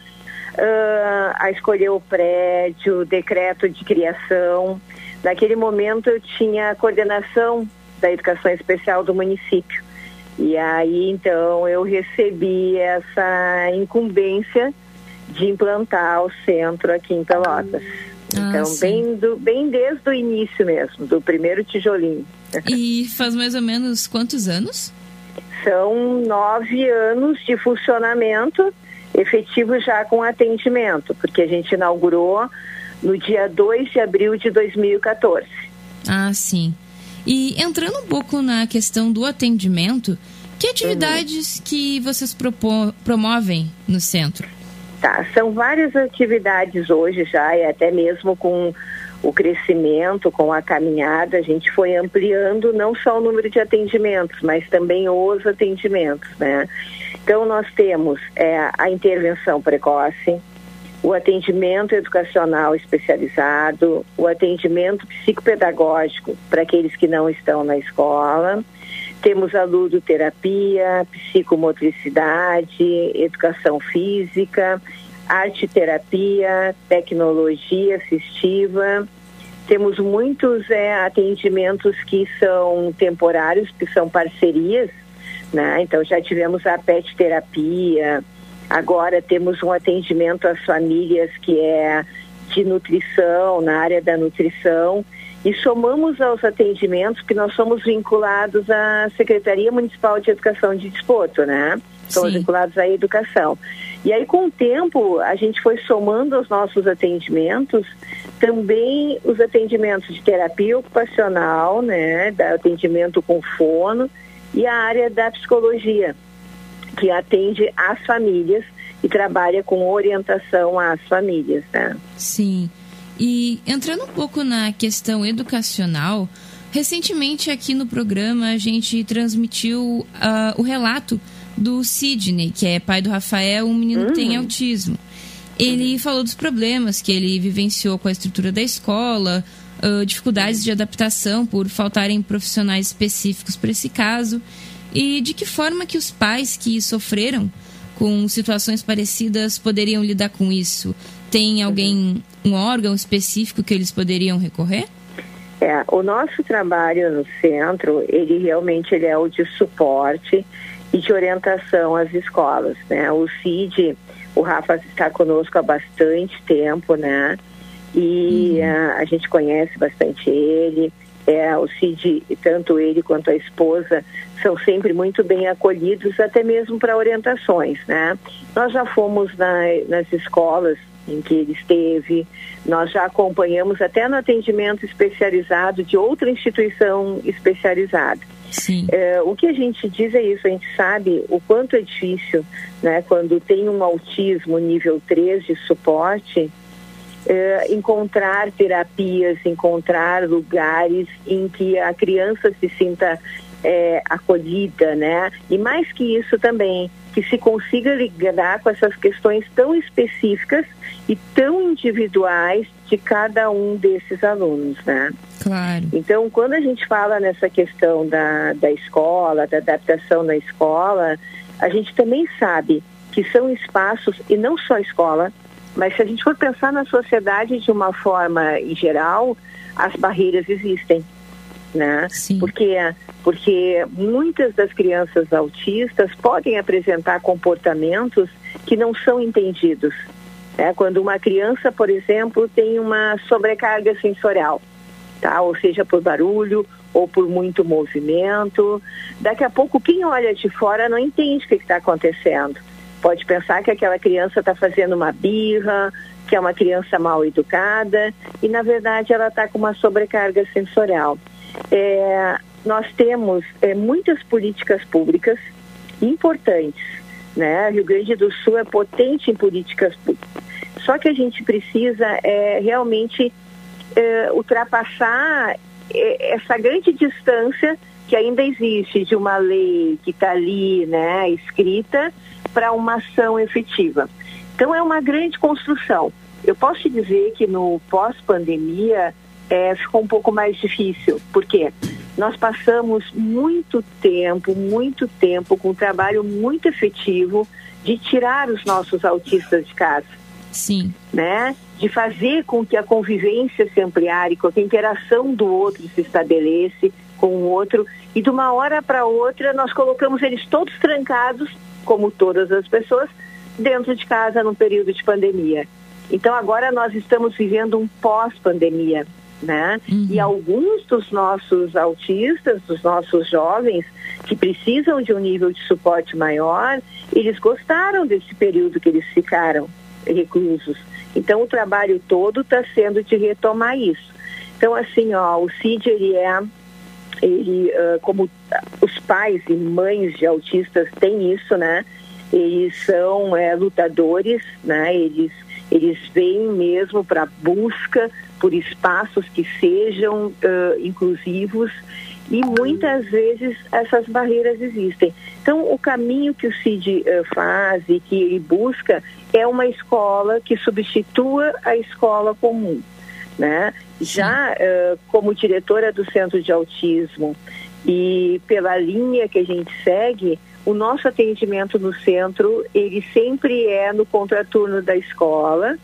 uh, a escolher o prédio, o decreto de criação. Naquele momento eu tinha a coordenação da educação especial do município. E aí, então, eu recebi essa incumbência de implantar o centro aqui em Pelotas. Ah, então, bem, do, bem desde o início mesmo, do primeiro tijolinho. E faz mais ou menos quantos anos? São nove anos de funcionamento efetivo já com atendimento, porque a gente inaugurou no dia 2 de abril de 2014. Ah, sim. E entrando um pouco na questão do atendimento, que atividades uhum. que vocês promovem no centro? Tá, são várias atividades hoje já, e até mesmo com o crescimento, com a caminhada, a gente foi ampliando não só o número de atendimentos, mas também os atendimentos, né? Então nós temos é, a intervenção precoce, o atendimento educacional especializado, o atendimento psicopedagógico para aqueles que não estão na escola. Temos a ludoterapia, psicomotricidade, educação física, arte terapia, tecnologia assistiva. Temos muitos é, atendimentos que são temporários, que são parcerias, né? Então já tivemos a pet terapia, Agora temos um atendimento às famílias que é de nutrição, na área da nutrição, e somamos aos atendimentos que nós somos vinculados à Secretaria Municipal de Educação de Desporto, né? Somos Sim. vinculados à educação. E aí, com o tempo, a gente foi somando aos nossos atendimentos também os atendimentos de terapia ocupacional, né? Da atendimento com fono e a área da psicologia que atende às famílias e trabalha com orientação às famílias. Né? Sim. E entrando um pouco na questão educacional, recentemente aqui no programa a gente transmitiu uh, o relato do Sidney, que é pai do Rafael, um menino uhum. que tem uhum. autismo. Ele uhum. falou dos problemas que ele vivenciou com a estrutura da escola, dificuldades de adaptação por faltarem profissionais específicos para esse caso. E de que forma que os pais que sofreram com situações parecidas poderiam lidar com isso? Tem alguém, um órgão específico que eles poderiam recorrer? É, o nosso trabalho no centro, ele realmente ele é o de suporte e de orientação às escolas, né? O CID, o Rafa está conosco há bastante tempo, né? E uhum. a, a gente conhece bastante ele é, o Cid, tanto ele quanto a esposa, são sempre muito bem acolhidos, até mesmo para orientações, né? Nós já fomos na, nas escolas em que ele esteve, nós já acompanhamos até no atendimento especializado de outra instituição especializada. É, o que a gente diz é isso, a gente sabe o quanto é difícil, né, quando tem um autismo nível 3 de suporte, eh, encontrar terapias, encontrar lugares em que a criança se sinta eh, acolhida, né? E mais que isso também, que se consiga lidar com essas questões tão específicas e tão individuais de cada um desses alunos, né? Claro. Então, quando a gente fala nessa questão da, da escola, da adaptação na escola, a gente também sabe que são espaços, e não só escola, mas se a gente for pensar na sociedade de uma forma em geral, as barreiras existem. Né? Sim. Porque, porque muitas das crianças autistas podem apresentar comportamentos que não são entendidos. É, quando uma criança, por exemplo, tem uma sobrecarga sensorial, tá? ou seja, por barulho ou por muito movimento, daqui a pouco quem olha de fora não entende o que está acontecendo. Pode pensar que aquela criança está fazendo uma birra, que é uma criança mal educada, e na verdade ela está com uma sobrecarga sensorial. É, nós temos é, muitas políticas públicas importantes. Né? Rio Grande do Sul é potente em políticas públicas. Só que a gente precisa é, realmente é, ultrapassar é, essa grande distância que ainda existe de uma lei que está ali, né, escrita, para uma ação efetiva. Então é uma grande construção. Eu posso te dizer que no pós-pandemia é, ficou um pouco mais difícil. Por quê? Nós passamos muito tempo, muito tempo com um trabalho muito efetivo de tirar os nossos autistas de casa. Sim. Né? De fazer com que a convivência se ampliare, com que a interação do outro se estabelece com o outro. E de uma hora para outra, nós colocamos eles todos trancados, como todas as pessoas, dentro de casa no período de pandemia. Então agora nós estamos vivendo um pós-pandemia, né? Uhum. E alguns dos nossos autistas, dos nossos jovens que precisam de um nível de suporte maior, eles gostaram desse período que eles ficaram reclusos. Então o trabalho todo está sendo de retomar isso. Então assim, ó, o CID ele é ele, uh, como os pais e mães de autistas têm isso, né? Eles são é, lutadores, né? Eles eles vêm mesmo para busca por espaços que sejam uh, inclusivos e muitas vezes essas barreiras existem. Então, o caminho que o CID uh, faz e que ele busca é uma escola que substitua a escola comum. Né? Já uh, como diretora do Centro de Autismo e pela linha que a gente segue, o nosso atendimento no centro, ele sempre é no contraturno da escola,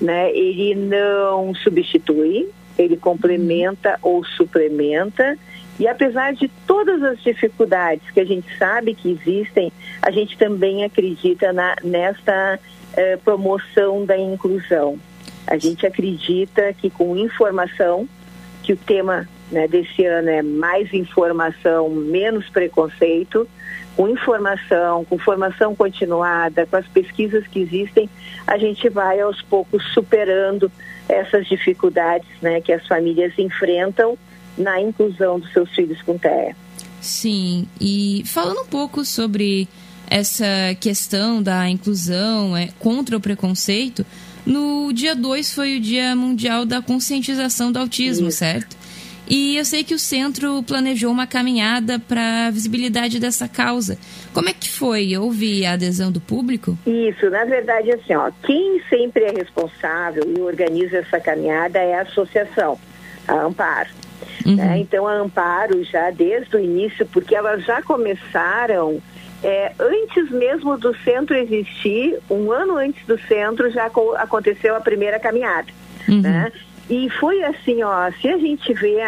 né? Ele não substitui, ele complementa ou suplementa. E apesar de todas as dificuldades que a gente sabe que existem, a gente também acredita na, nesta eh, promoção da inclusão. A gente acredita que com informação, que o tema né, desse ano é mais informação, menos preconceito, com informação, com formação continuada, com as pesquisas que existem, a gente vai aos poucos superando essas dificuldades né, que as famílias enfrentam na inclusão dos seus filhos com TEA. Sim, e falando um pouco sobre essa questão da inclusão é, contra o preconceito, no dia 2 foi o Dia Mundial da Conscientização do Autismo, Isso. certo? E eu sei que o centro planejou uma caminhada para a visibilidade dessa causa. Como é que foi? Houve a adesão do público? Isso, na verdade, assim, ó, quem sempre é responsável e organiza essa caminhada é a associação, a Amparo. Uhum. Né? Então, a Amparo, já desde o início, porque elas já começaram é, antes mesmo do centro existir, um ano antes do centro, já aconteceu a primeira caminhada. Uhum. Né? E foi assim, ó, se a gente vê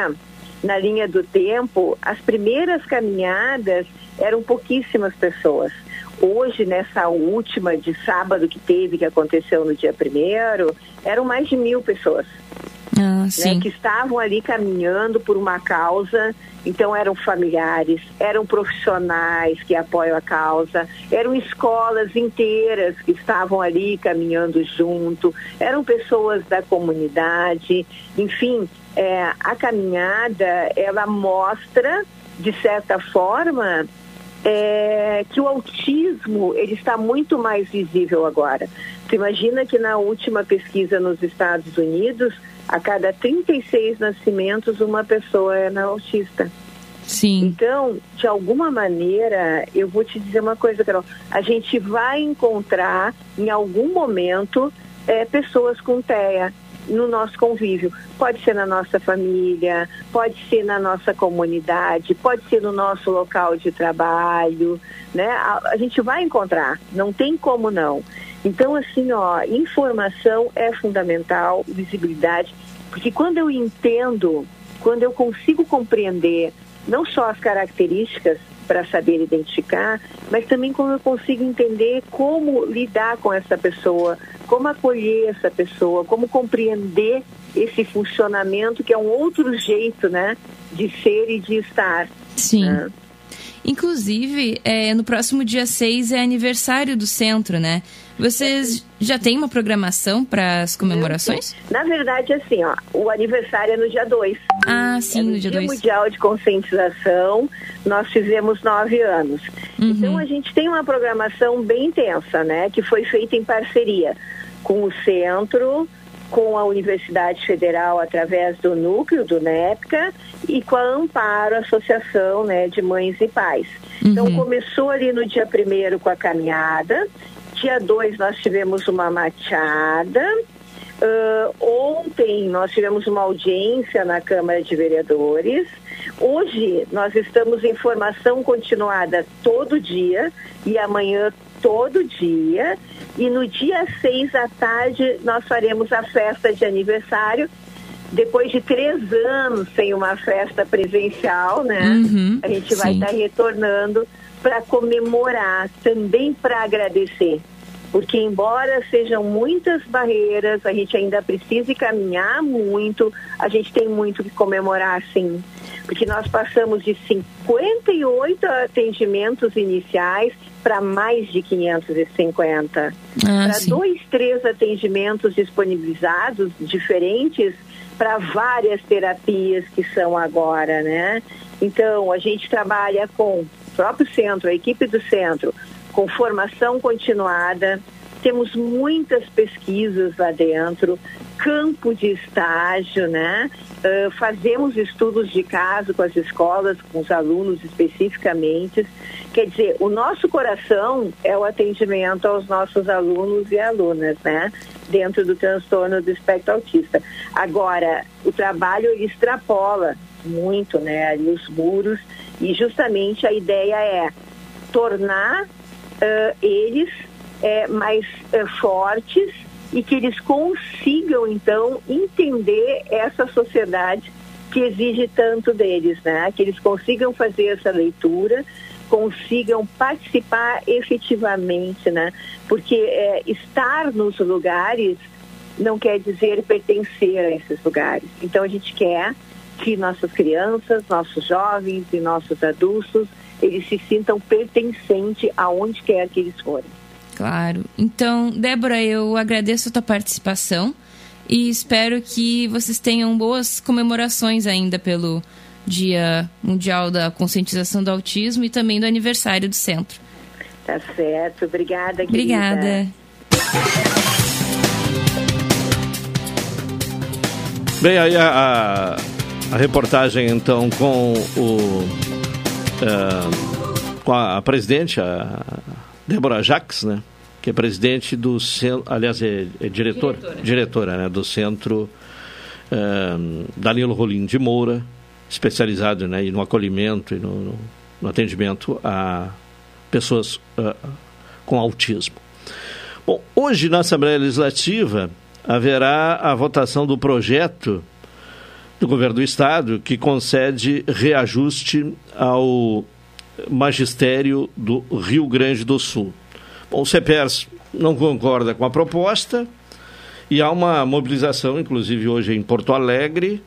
na linha do tempo, as primeiras caminhadas eram pouquíssimas pessoas. Hoje, nessa última de sábado que teve, que aconteceu no dia primeiro, eram mais de mil pessoas. Ah, né, que estavam ali caminhando por uma causa. Então eram familiares, eram profissionais que apoiam a causa, eram escolas inteiras que estavam ali caminhando junto, eram pessoas da comunidade, enfim, é, a caminhada ela mostra de certa forma é, que o autismo ele está muito mais visível agora. Você imagina que na última pesquisa nos Estados Unidos a cada 36 nascimentos, uma pessoa é autista. Sim. Então, de alguma maneira, eu vou te dizer uma coisa, Carol. A gente vai encontrar, em algum momento, é, pessoas com TEA no nosso convívio. Pode ser na nossa família, pode ser na nossa comunidade, pode ser no nosso local de trabalho, né? A, a gente vai encontrar, não tem como não. Então, assim, ó, informação é fundamental, visibilidade, porque quando eu entendo, quando eu consigo compreender não só as características para saber identificar, mas também como eu consigo entender como lidar com essa pessoa, como acolher essa pessoa, como compreender esse funcionamento que é um outro jeito, né, de ser e de estar. Sim. Né? Inclusive, é, no próximo dia 6 é aniversário do centro, né? Vocês já têm uma programação para as comemorações? Na verdade, assim, ó, o aniversário é no dia 2. Ah, sim, é no, no dia 2. Dia Mundial de Conscientização, nós fizemos nove anos. Uhum. Então, a gente tem uma programação bem intensa, né? Que foi feita em parceria com o centro, com a Universidade Federal através do núcleo do NEPCA e com a Amparo, Associação né, de Mães e Pais. Então, uhum. Então começou ali no dia primeiro com a caminhada, dia 2 nós tivemos uma machada, uh, ontem nós tivemos uma audiência na Câmara de Vereadores, hoje nós estamos em formação continuada todo dia e amanhã todo dia. E no dia 6 à tarde nós faremos a festa de aniversário. Depois de três anos sem uma festa presencial, né? Uhum, a gente vai estar tá retornando para comemorar, também para agradecer. Porque, embora sejam muitas barreiras, a gente ainda precisa caminhar muito, a gente tem muito que comemorar, sim. Porque nós passamos de 58 atendimentos iniciais para mais de 550. Ah, para dois, três atendimentos disponibilizados diferentes para várias terapias que são agora, né? Então, a gente trabalha com próprio centro, a equipe do centro, com formação continuada, temos muitas pesquisas lá dentro, campo de estágio, né? Uh, fazemos estudos de caso com as escolas, com os alunos especificamente. Quer dizer, o nosso coração é o atendimento aos nossos alunos e alunas, né? Dentro do transtorno do espectro autista. Agora, o trabalho extrapola muito, né? Ali os muros e justamente a ideia é tornar uh, eles é, mais é, fortes e que eles consigam, então, entender essa sociedade que exige tanto deles, né? Que eles consigam fazer essa leitura, consigam participar efetivamente, né? Porque é, estar nos lugares não quer dizer pertencer a esses lugares. Então, a gente quer que nossas crianças, nossos jovens e nossos adultos, eles se sintam pertencentes aonde quer que eles forem. Claro. Então, Débora, eu agradeço a tua participação e espero que vocês tenham boas comemorações ainda pelo Dia Mundial da Conscientização do Autismo e também do aniversário do centro. Tá certo. Obrigada, querida. Obrigada. Bem, aí a, a, a reportagem então com o uh, com a, presidente, a Débora Jacques, né? que é presidente do centro, aliás, é, é diretor, diretora, diretora né, do centro um, Danilo Rolim de Moura, especializado né, no acolhimento e no, no, no atendimento a pessoas uh, com autismo. Bom, hoje na Assembleia Legislativa haverá a votação do projeto do governo do Estado que concede reajuste ao magistério do Rio Grande do Sul. Bom, o CEPERS não concorda com a proposta e há uma mobilização, inclusive hoje em Porto Alegre,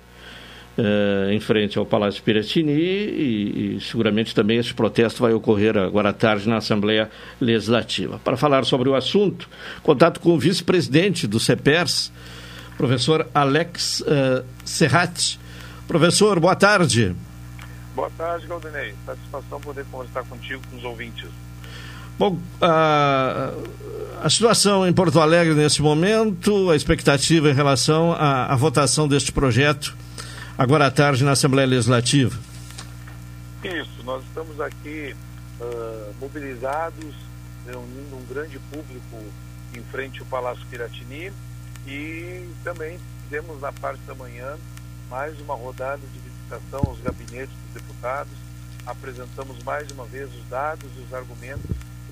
eh, em frente ao Palácio Piratini e, e, seguramente também esse protesto vai ocorrer agora à tarde na Assembleia Legislativa. Para falar sobre o assunto, contato com o vice-presidente do CEPERS, professor Alex uh, Serrat. Professor, boa tarde. Boa tarde, Galdinei. Satisfação poder conversar contigo com os ouvintes. Bom, a, a situação em Porto Alegre nesse momento, a expectativa em relação à, à votação deste projeto agora à tarde na Assembleia Legislativa. Isso, nós estamos aqui uh, mobilizados, reunindo um grande público em frente ao Palácio Piratini e também fizemos na parte da manhã mais uma rodada de visitação aos gabinetes dos deputados, apresentamos mais uma vez os dados e os argumentos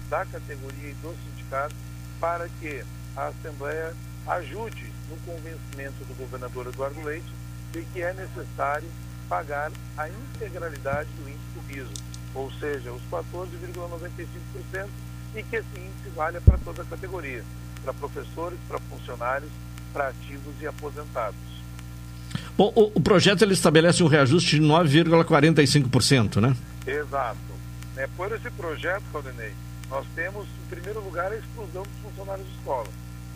da categoria e do sindicato para que a Assembleia ajude no convencimento do governador Eduardo Leite de que é necessário pagar a integralidade do índice do piso, ou seja, os 14,95%, e que esse índice valha para toda a categoria. Para professores, para funcionários, para ativos e aposentados. Bom, o, o, projeto ele estabelece um reajuste de 9,45%, né? Exato. É, por esse projeto, Claudinei, nós temos, em primeiro lugar, a exclusão dos funcionários de escola.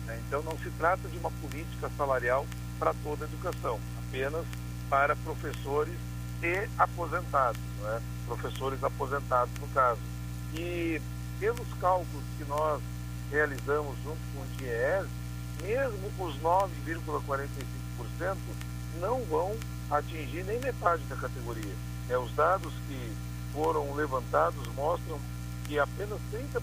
Né? Então, não se trata de uma política salarial para toda a educação, apenas para professores e aposentados, né? professores aposentados, no caso. E pelos cálculos que nós realizamos junto com o DIES, mesmo os 9,45% não vão atingir nem metade da categoria. É, os dados que foram levantados mostram que apenas 30%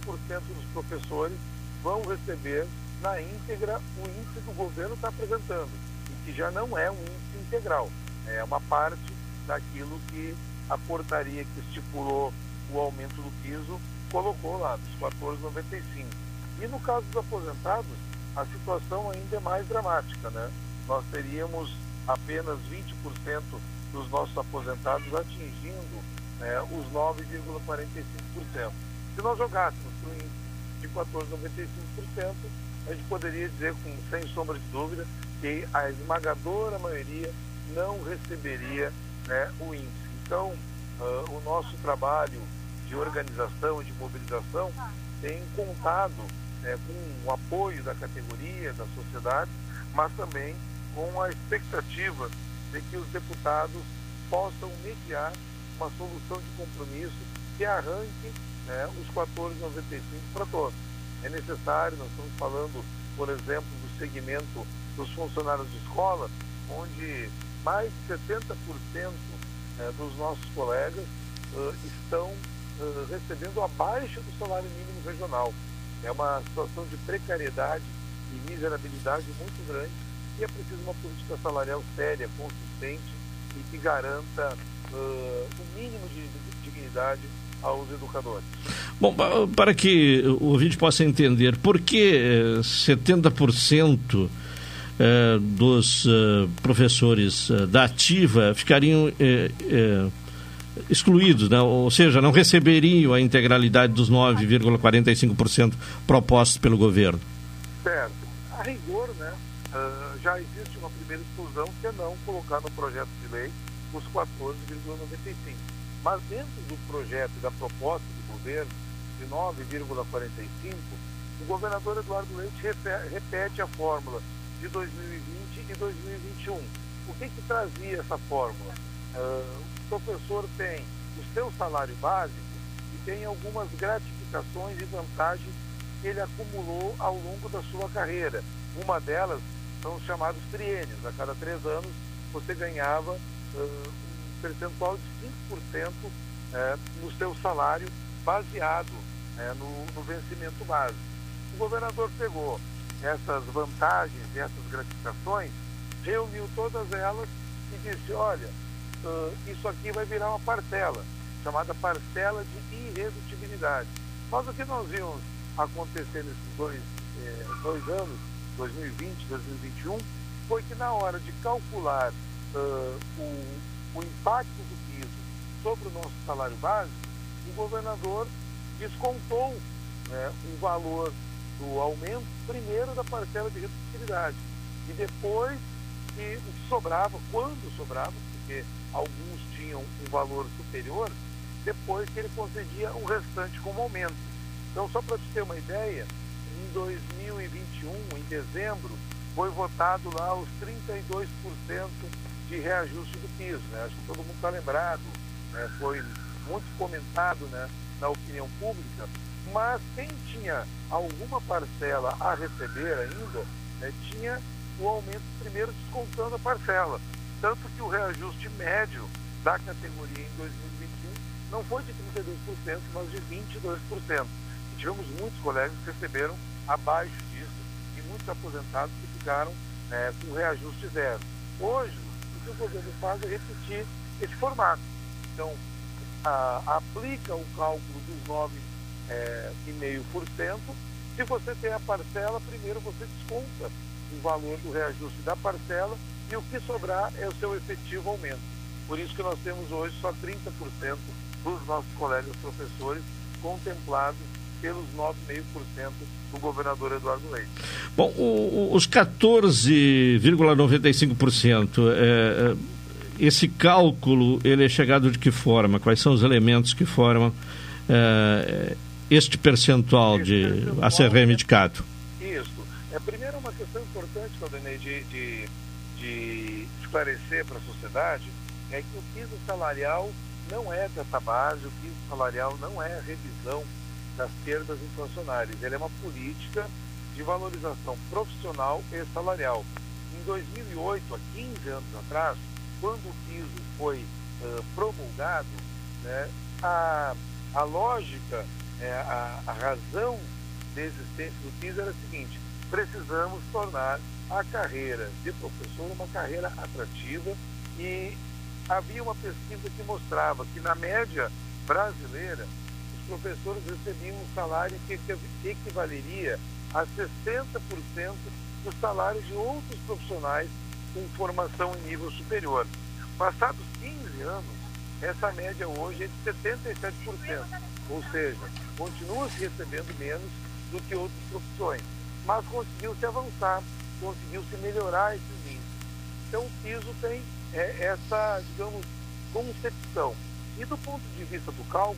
dos professores vão receber na íntegra o índice que o governo está apresentando, e que já não é um índice integral, é uma parte daquilo que a portaria que estipulou o aumento do piso colocou lá, dos 14,95. E no caso dos aposentados, a situação ainda é mais dramática, né? Nós teríamos apenas 20% dos nossos aposentados atingindo né, os 9,45%. Se nós jogássemos para o índice de 14,95%, a gente poderia dizer, com, sem sombra de dúvida, que a esmagadora maioria não receberia né, o índice. Então, uh, o nosso trabalho de organização e de mobilização tem contado né, com o apoio da categoria, da sociedade, mas também com a expectativa de que os deputados possam mediar uma solução de compromisso que arranque né, os 14,95 para todos. É necessário, nós estamos falando, por exemplo, do segmento dos funcionários de escola, onde mais de 70% né, dos nossos colegas uh, estão uh, recebendo abaixo do salário mínimo regional. É uma situação de precariedade e miserabilidade muito grande e é preciso uma política salarial séria, consistente e que garanta uh, o mínimo de dignidade aos educadores. Bom, para que o ouvinte possa entender, por que 70% eh, eh, dos eh, professores da ativa ficariam excluídos, né? ou seja, não receberiam a integralidade dos 9,45% propostos pelo governo? Certo. A rigor, né, uh, já existe uma primeira exclusão que é não colocar no projeto de lei os 14,95. Mas dentro do projeto da proposta do governo de 9,45, o governador Eduardo Leite repete a fórmula de 2020 e 2021. O que, que trazia essa fórmula? Uh, professor tem o seu salário básico e tem algumas gratificações e vantagens que ele acumulou ao longo da sua carreira. Uma delas são os chamados triênios. A cada três anos você ganhava uh, um percentual de 5% uh, no seu salário baseado uh, no, no vencimento básico. O governador pegou essas vantagens e essas gratificações, reuniu todas elas e disse, olha, uh, isso aqui vai virar uma parcela, chamada parcela de irredutibilidade. Mas o que nós vimos acontecer nesses dois, eh, dois anos, 2020 2021, foi que na hora de calcular uh, o, o impacto do piso sobre o nosso salário básico, o governador descontou né, o valor do aumento, primeiro da parcela de redutibilidade, e depois que sobrava, quando sobrava, porque alguns tinham um valor superior, depois que ele concedia o restante como aumento. Então, só para te ter uma ideia, em 2021, em dezembro, foi votado lá os 32% de reajuste do piso. Né? Acho que todo mundo está lembrado, né? foi muito comentado né? na opinião pública, mas quem tinha alguma parcela a receber ainda, né? tinha o aumento primeiro descontando a parcela. Tanto que o reajuste médio da categoria em 2021 não foi de 32%, mas de 22%. E tivemos muitos colegas que receberam abaixo disso e muitos aposentados que ficaram né, com reajuste zero. Hoje, o que o governo faz é repetir esse formato. Então, a, aplica o cálculo dos 9,5%. É, Se você tem a parcela, primeiro você desconta o valor do reajuste da parcela e o que sobrar é o seu efetivo aumento. Por isso que nós temos hoje só 30% dos nossos colegas professores contemplados pelos 9,5% do governador Eduardo Leite. Bom, o, o, os 14,95%, é, é, esse cálculo, ele é chegado de que forma? Quais são os elementos que formam é, este percentual esse de percentual a ser reivindicado? Isso. É, primeiro, uma questão importante, Claudinei, de, de, de esclarecer para a sociedade, é que o piso salarial não é dessa base, o piso salarial não é a revisão das perdas inflacionárias. Ele é uma política de valorização profissional e salarial. Em 2008, há 15 anos atrás, quando o piso foi uh, promulgado, né, a, a lógica, é, a, a razão de existência do piso era a seguinte: precisamos tornar a carreira de professor uma carreira atrativa e havia uma pesquisa que mostrava que na média brasileira professores recebiam um salário que equivaleria a 60% dos salários de outros profissionais com formação em nível superior. Passados 15 anos, essa média hoje é de 77%, ou seja, continua se recebendo menos do que outras profissões, mas conseguiu-se avançar, conseguiu-se melhorar esses índices. Então o piso tem é, essa, digamos, concepção. E do ponto de vista do cálculo,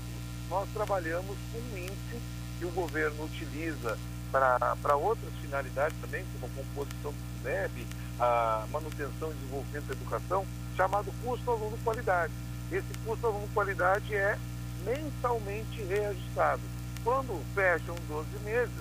nós trabalhamos com um índice que o governo utiliza para outras finalidades também, como a composição do FUNEB, a manutenção e desenvolvimento da educação, chamado custo aluno qualidade. Esse custo aluno qualidade é mensalmente reajustado. Quando fecham 12 meses,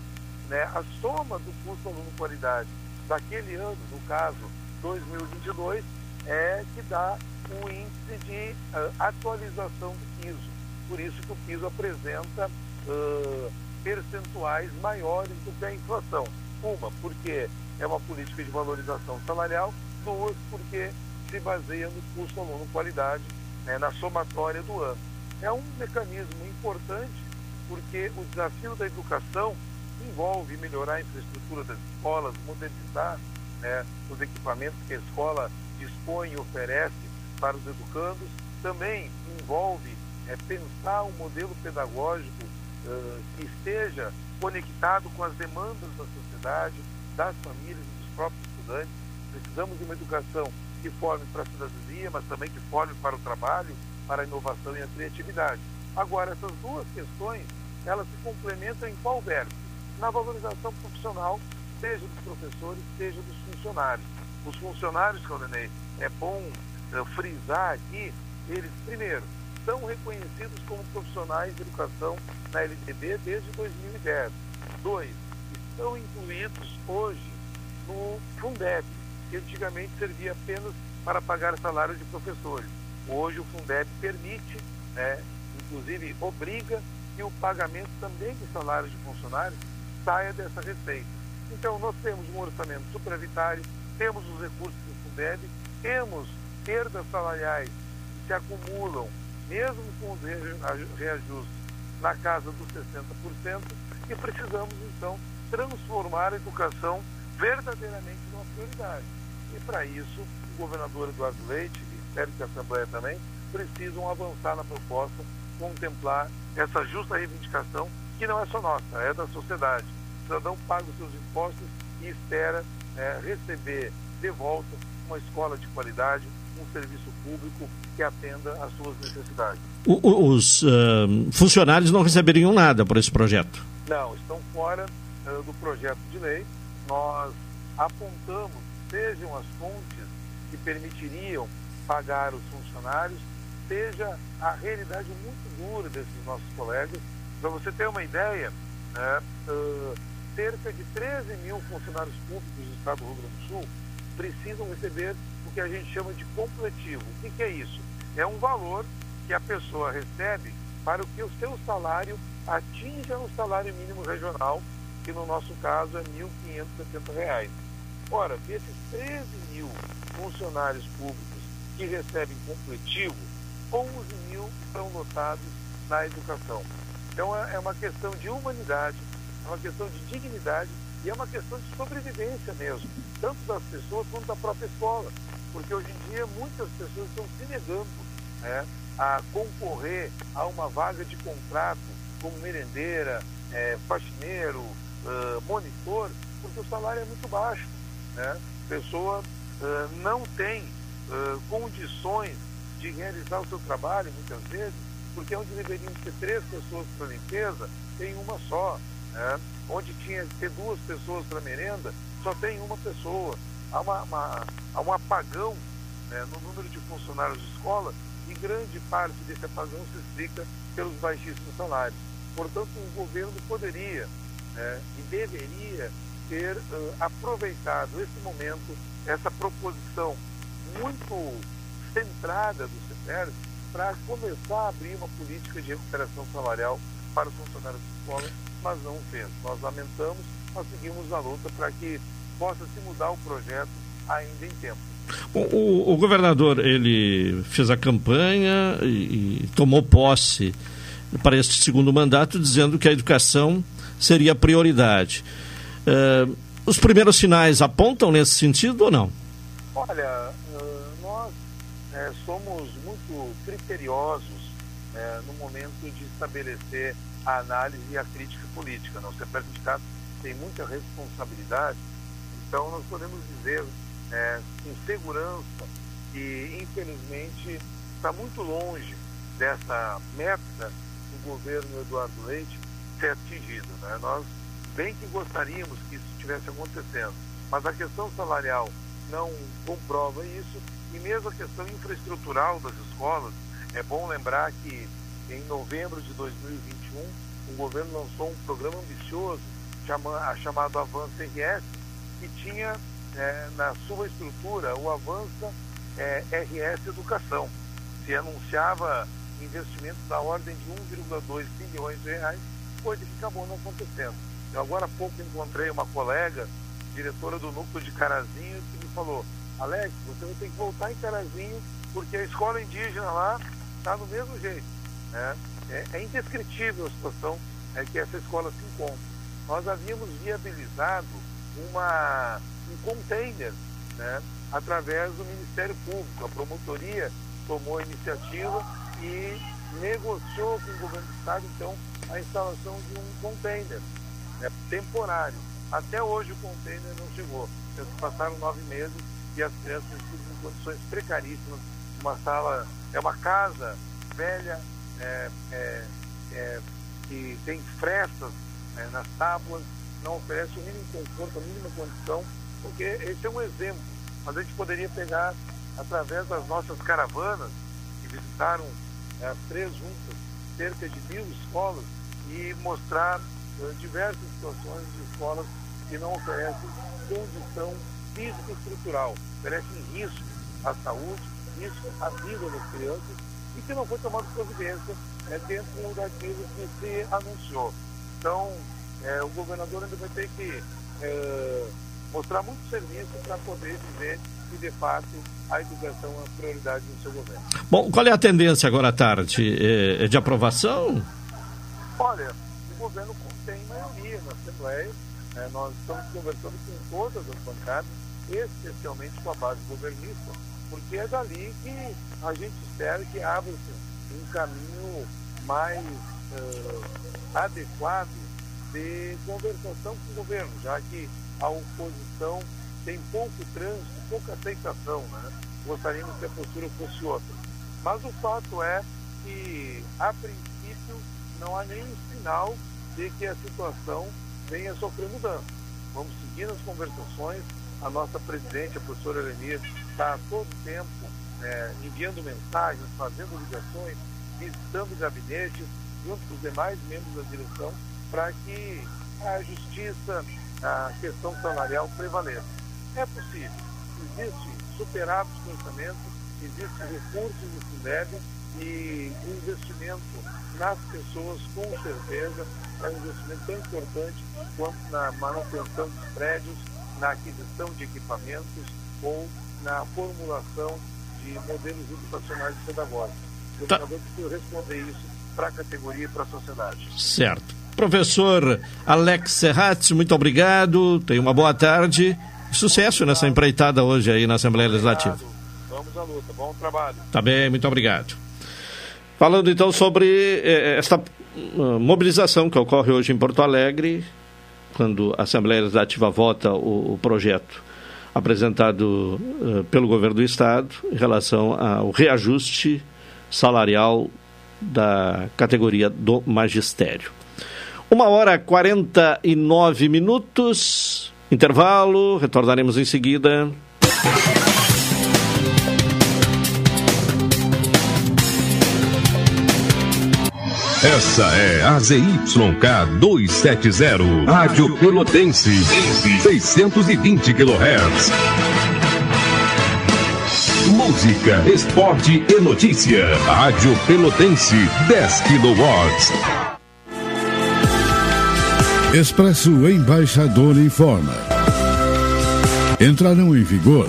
né, a soma do custo aluno qualidade daquele ano, no caso 2022, é que dá o índice de uh, atualização do piso. Por isso que o piso apresenta uh, percentuais maiores do que a inflação. Uma, porque é uma política de valorização salarial. Duas, porque se baseia no custo aluno qualidade, né, na somatória do ano. É um mecanismo importante porque o desafio da educação envolve melhorar a infraestrutura das escolas, modernizar né, os equipamentos que a escola dispõe e oferece para os educandos, também envolve é pensar um modelo pedagógico uh, que esteja conectado com as demandas da sociedade, das famílias e dos próprios estudantes. Precisamos de uma educação que forme para a cidadania, mas também que forme para o trabalho, para a inovação e a criatividade. Agora, essas duas questões, elas se complementam em qual verso? Na valorização profissional, seja dos professores, seja dos funcionários. Os funcionários, Claudinei, é bom uh, frisar aqui, eles, primeiro, são reconhecidos como profissionais de educação na LDB desde 2010. Dois, estão incluídos hoje no Fundeb, que antigamente servia apenas para pagar salários de professores. Hoje o Fundeb permite, né, inclusive obriga que o pagamento também de salários de funcionários saia dessa receita. Então nós temos um orçamento superavitário, temos os recursos do Fundeb, temos perdas salariais que se acumulam mesmo com os reajustes na casa dos 60%, e precisamos, então, transformar a educação verdadeiramente numa prioridade. E, para isso, o governador Eduardo Leite, e espero que a Assembleia também, precisam avançar na proposta, contemplar essa justa reivindicação, que não é só nossa, é da sociedade. O cidadão paga os seus impostos e espera é, receber de volta uma escola de qualidade, um serviço público que atenda às suas necessidades. O, os uh, funcionários não receberiam nada por esse projeto? Não, estão fora uh, do projeto de lei. Nós apontamos sejam as fontes que permitiriam pagar os funcionários, seja a realidade muito dura desses nossos colegas. Para você ter uma ideia, né, uh, cerca de 13 mil funcionários públicos do Estado do Rio Grande do Sul precisam receber o que a gente chama de completivo. O que, que é isso? É um valor que a pessoa recebe para que o seu salário atinja o salário mínimo regional, que no nosso caso é R$ 1.570. Ora, desses 13 mil funcionários públicos que recebem completivo, 11 mil estão lotados na educação. Então é, é uma questão de humanidade, é uma questão de dignidade e é uma questão de sobrevivência mesmo, tanto das pessoas quanto da própria escola. Porque hoje em dia muitas pessoas estão se negando né, a concorrer a uma vaga de contrato como merendeira, é, faxineiro, uh, monitor, porque o salário é muito baixo. Né? A pessoa uh, não tem uh, condições de realizar o seu trabalho, muitas vezes, porque onde deveriam ter três pessoas para limpeza, tem uma só. Né? Onde tinha que ter duas pessoas para merenda, só tem uma pessoa. Há, uma, uma, há um apagão né, no número de funcionários de escola e grande parte desse apagão se explica pelos baixíssimos salários. Portanto, o governo poderia né, e deveria ter uh, aproveitado esse momento, essa proposição muito centrada do CETER, para começar a abrir uma política de recuperação salarial para os funcionários de escola, mas não fez. Nós lamentamos, nós seguimos a luta para que possa se mudar o projeto ainda em tempo. O, o, o governador ele fez a campanha e, e tomou posse para este segundo mandato, dizendo que a educação seria prioridade. Uh, os primeiros sinais apontam nesse sentido ou não? Olha, uh, nós é, somos criteriosos é, no momento de estabelecer a análise e a crítica política. Não? O CEPER tem muita responsabilidade, então nós podemos dizer é, com segurança que, infelizmente, está muito longe dessa meta do governo Eduardo Leite ser atingido. Né? Nós bem que gostaríamos que isso estivesse acontecendo, mas a questão salarial não comprova isso e mesmo a questão infraestrutural das escolas, é bom lembrar que em novembro de 2021 o governo lançou um programa ambicioso chamado Avança RS, que tinha é, na sua estrutura o Avança é, RS Educação. Se anunciava investimentos da ordem de 1,2 bilhões de reais, coisa que acabou não acontecendo. Eu agora há pouco encontrei uma colega, diretora do núcleo de Carazinho, que me falou, Alex, você vai ter que voltar em Carazinho, porque a escola indígena lá está do mesmo jeito. Né? É, é indescritível a situação é, que essa escola se encontra. Nós havíamos viabilizado uma, um container né, através do Ministério Público. A promotoria tomou a iniciativa e negociou com o governo do Estado, então, a instalação de um container né, temporário. Até hoje o container não chegou. Já se passaram nove meses e as crianças estão em condições precaríssimas. Uma sala, é uma casa velha, é, é, é, que tem frestas né, nas tábuas, não oferece o mínimo conforto, a mínima condição, porque esse é um exemplo. Mas a gente poderia pegar, através das nossas caravanas, que visitaram é, as três juntas, cerca de mil escolas, e mostrar uh, diversas situações de escolas que não oferecem condição física e estrutural, oferecem risco à saúde, risco à vida das crianças e que não foi tomado providência é, dentro daquilo que se anunciou. Então, é, o governador ainda vai ter que é, mostrar muito serviço para poder dizer que, de fato, a educação é uma prioridade no seu governo. Bom, qual é a tendência agora à tarde? É, é de aprovação? Olha, o governo tem maioria na Assembleia. Né? Nós estamos conversando com todas as bancadas, especialmente com a base governista, porque é dali que a gente espera que abra-se um caminho mais uh, adequado de conversação com o governo, já que a oposição tem pouco trânsito, pouca aceitação. Né? Gostaríamos que a postura fosse outra. Mas o fato é que, a princípio, não há nenhum sinal de que a situação venha sofrer mudança. Vamos seguir nas conversações. A nossa presidente, a professora Elenir, está todo tempo é, enviando mensagens, fazendo ligações, visitando gabinetes, junto com os demais membros da direção, para que a justiça, a questão salarial prevaleça. É possível. Existe superávit de orçamento, existe recursos do Fundeb e investimento nas pessoas, com certeza, é um investimento tão importante quanto na manutenção dos prédios, na aquisição de equipamentos ou na formulação de modelos educacionais e pedagógicos. O tá. governador precisa responder isso para a categoria e para a sociedade. Certo. Professor Alex Serrat, muito obrigado. Tenha uma boa tarde. Sucesso nessa empreitada hoje aí na Assembleia Legislativa. Vamos à luta. Bom trabalho. Tá bem, muito obrigado. Falando então sobre eh, esta mobilização que ocorre hoje em Porto Alegre, quando a Assembleia Legislativa vota o, o projeto apresentado uh, pelo governo do Estado em relação ao reajuste salarial da categoria do magistério. Uma hora e 49 minutos, intervalo, retornaremos em seguida. Essa é a ZYK 270, Rádio Pelotense, 620 kHz. Música, esporte e notícia. Rádio Pelotense, 10 kW. Expresso Embaixador informa. Entrarão em vigor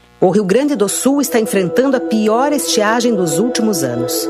O Rio Grande do Sul está enfrentando a pior estiagem dos últimos anos.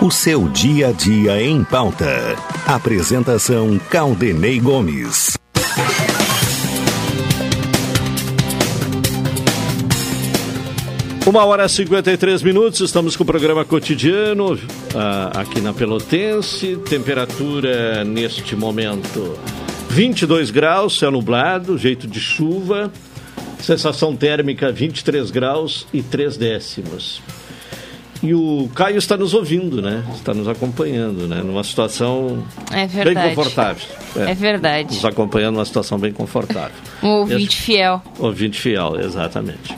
O seu dia a dia em pauta. Apresentação Caldenei Gomes. Uma hora e 53 minutos, estamos com o programa cotidiano uh, aqui na Pelotense. Temperatura neste momento 22 graus, céu nublado, jeito de chuva. Sensação térmica 23 graus e 3 décimos. E o Caio está nos ouvindo, né? Está nos acompanhando, né? Numa situação é bem confortável. É. é. verdade. Nos acompanhando numa situação bem confortável. Um ouvinte Esse... fiel. Ouvinte fiel, exatamente.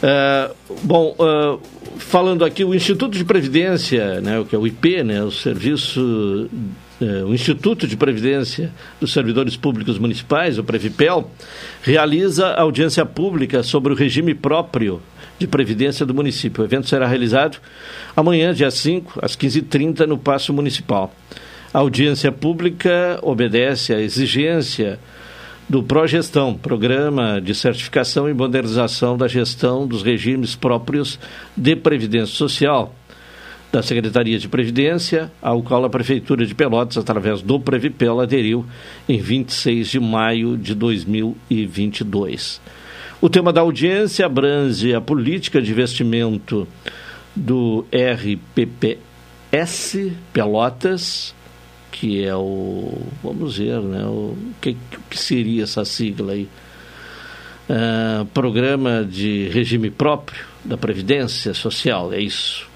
É, bom, uh, falando aqui, o Instituto de Previdência, né, o que é o IP, né, o Serviço, o Instituto de Previdência dos Servidores Públicos Municipais, o Previpel, realiza audiência pública sobre o regime próprio de Previdência do município. O evento será realizado amanhã, dia 5, às 15h30, no Paço Municipal. A audiência pública obedece à exigência do Progestão, Programa de Certificação e Modernização da Gestão dos Regimes Próprios de Previdência Social, da Secretaria de Previdência, ao qual a Prefeitura de Pelotas, através do Previpel, aderiu em 26 de maio de 2022. O tema da audiência abrange a política de investimento do RPPS Pelotas, que é o. Vamos ver, né? O que, que seria essa sigla aí? Uh, programa de regime próprio da Previdência Social, é isso.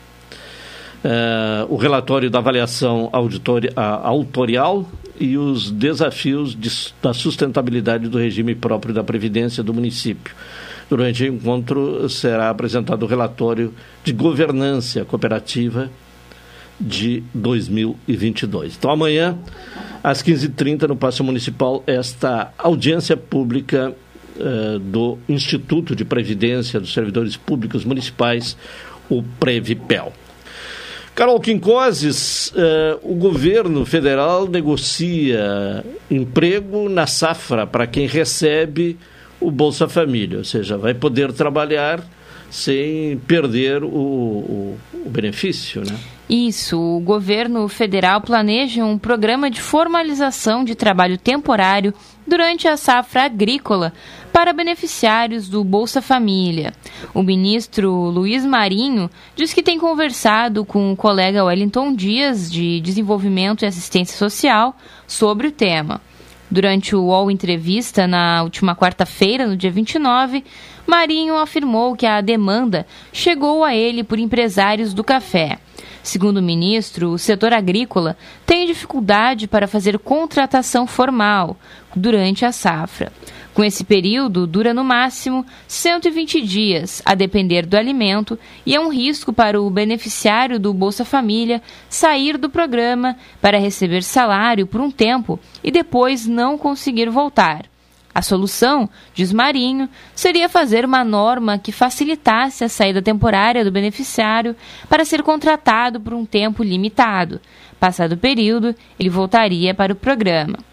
Uh, o relatório da avaliação auditori, autorial e os desafios de, da sustentabilidade do regime próprio da Previdência do município. Durante o encontro será apresentado o relatório de governança cooperativa de 2022. Então, amanhã, às 15h30, no Paço Municipal, esta audiência pública uh, do Instituto de Previdência dos Servidores Públicos Municipais, o Previpel. Carol Quincoses, uh, o governo federal negocia emprego na safra para quem recebe o Bolsa Família, ou seja, vai poder trabalhar sem perder o, o, o benefício, né? Isso, o governo federal planeja um programa de formalização de trabalho temporário durante a safra agrícola para beneficiários do Bolsa Família. O ministro Luiz Marinho diz que tem conversado com o colega Wellington Dias, de Desenvolvimento e Assistência Social, sobre o tema. Durante o UOL Entrevista, na última quarta-feira, no dia 29, Marinho afirmou que a demanda chegou a ele por empresários do café. Segundo o ministro, o setor agrícola tem dificuldade para fazer contratação formal durante a safra. Com esse período, dura no máximo 120 dias, a depender do alimento, e é um risco para o beneficiário do Bolsa Família sair do programa para receber salário por um tempo e depois não conseguir voltar. A solução, diz Marinho, seria fazer uma norma que facilitasse a saída temporária do beneficiário para ser contratado por um tempo limitado. Passado o período, ele voltaria para o programa.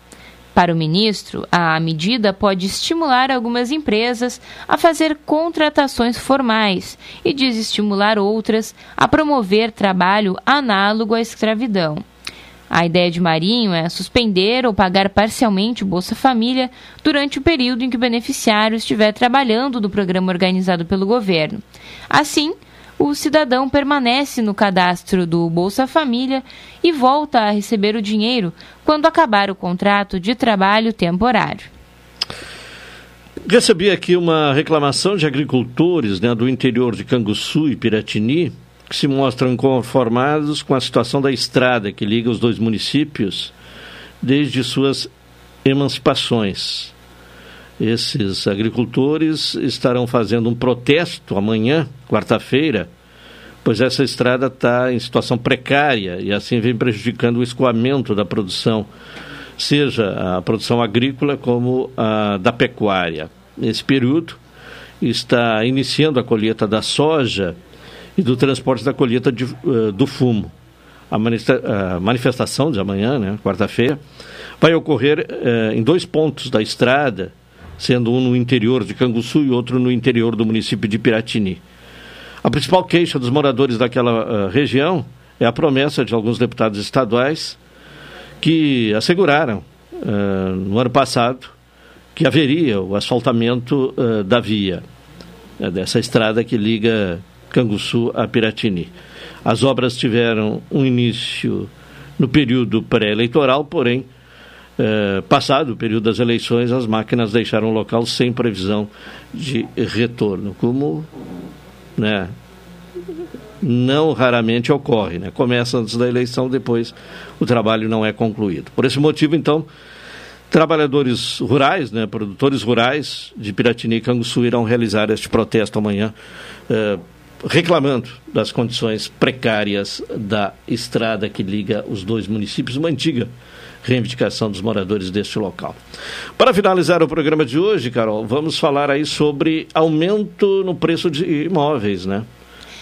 Para o ministro, a medida pode estimular algumas empresas a fazer contratações formais e desestimular outras a promover trabalho análogo à escravidão. A ideia de Marinho é suspender ou pagar parcialmente o Bolsa Família durante o período em que o beneficiário estiver trabalhando no programa organizado pelo governo. Assim, o cidadão permanece no cadastro do Bolsa Família e volta a receber o dinheiro quando acabar o contrato de trabalho temporário. Recebi aqui uma reclamação de agricultores né, do interior de Canguçu e Piratini que se mostram inconformados com a situação da estrada que liga os dois municípios desde suas emancipações. Esses agricultores estarão fazendo um protesto amanhã, quarta-feira, pois essa estrada está em situação precária e assim vem prejudicando o escoamento da produção, seja a produção agrícola como a da pecuária. Nesse período, está iniciando a colheita da soja e do transporte da colheita de, uh, do fumo. A, manifestação de amanhã, né, quarta-feira, vai ocorrer uh, em dois pontos da estrada, sendo um no interior de Canguçu e outro no interior do município de Piratini. A principal queixa dos moradores daquela uh, região é a promessa de alguns deputados estaduais que asseguraram no ano passado que haveria o asfaltamento da via, né, dessa estrada que liga Canguçu a Piratini. As obras tiveram um início no período pré-eleitoral, porém, eh, passado o período das eleições, as máquinas deixaram o local sem previsão de retorno, como né, não raramente ocorre. Né? Começa antes da eleição, depois o trabalho não é concluído. Por esse motivo, então, trabalhadores rurais, né, produtores rurais de Piratini e Canguçu irão realizar este protesto amanhã. Eh, reclamando das condições precárias da estrada que liga os dois municípios, uma antiga reivindicação dos moradores deste local. Para finalizar o programa de hoje, Carol, vamos falar aí sobre aumento no preço de imóveis, né?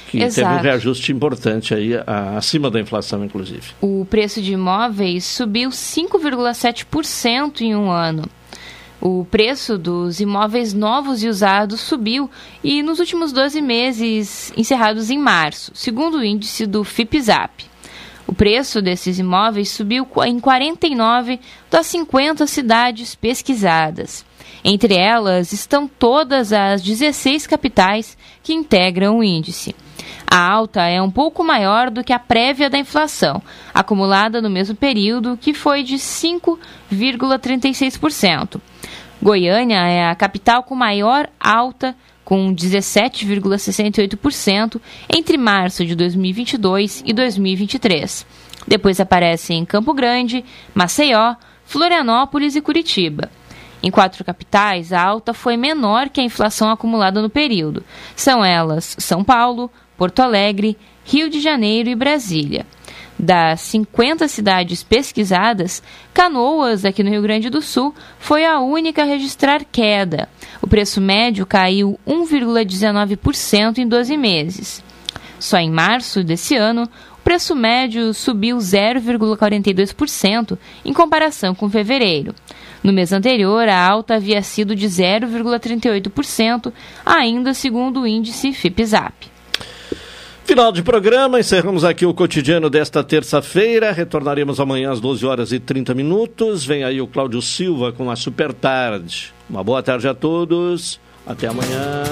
Que Exato. teve um reajuste importante aí, a, acima da inflação, inclusive. O preço de imóveis subiu 5,7% em um ano. O preço dos imóveis novos e usados subiu e nos últimos 12 meses encerrados em março, segundo o índice do FIPZAP. O preço desses imóveis subiu em 49 das 50 cidades pesquisadas. Entre elas estão todas as 16 capitais que integram o índice. A alta é um pouco maior do que a prévia da inflação, acumulada no mesmo período, que foi de 5,36%. Goiânia é a capital com maior alta, com 17,68% entre março de 2022 e 2023. Depois aparecem Campo Grande, Maceió, Florianópolis e Curitiba. Em quatro capitais, a alta foi menor que a inflação acumulada no período. São elas São Paulo, Porto Alegre, Rio de Janeiro e Brasília. Das 50 cidades pesquisadas, Canoas, aqui no Rio Grande do Sul, foi a única a registrar queda. O preço médio caiu 1,19% em 12 meses. Só em março desse ano, o preço médio subiu 0,42% em comparação com fevereiro. No mês anterior, a alta havia sido de 0,38%, ainda segundo o índice FIPZAP. Final de programa, encerramos aqui o cotidiano desta terça-feira. Retornaremos amanhã às 12 horas e 30 minutos. Vem aí o Cláudio Silva com a Super Tarde. Uma boa tarde a todos. Até amanhã.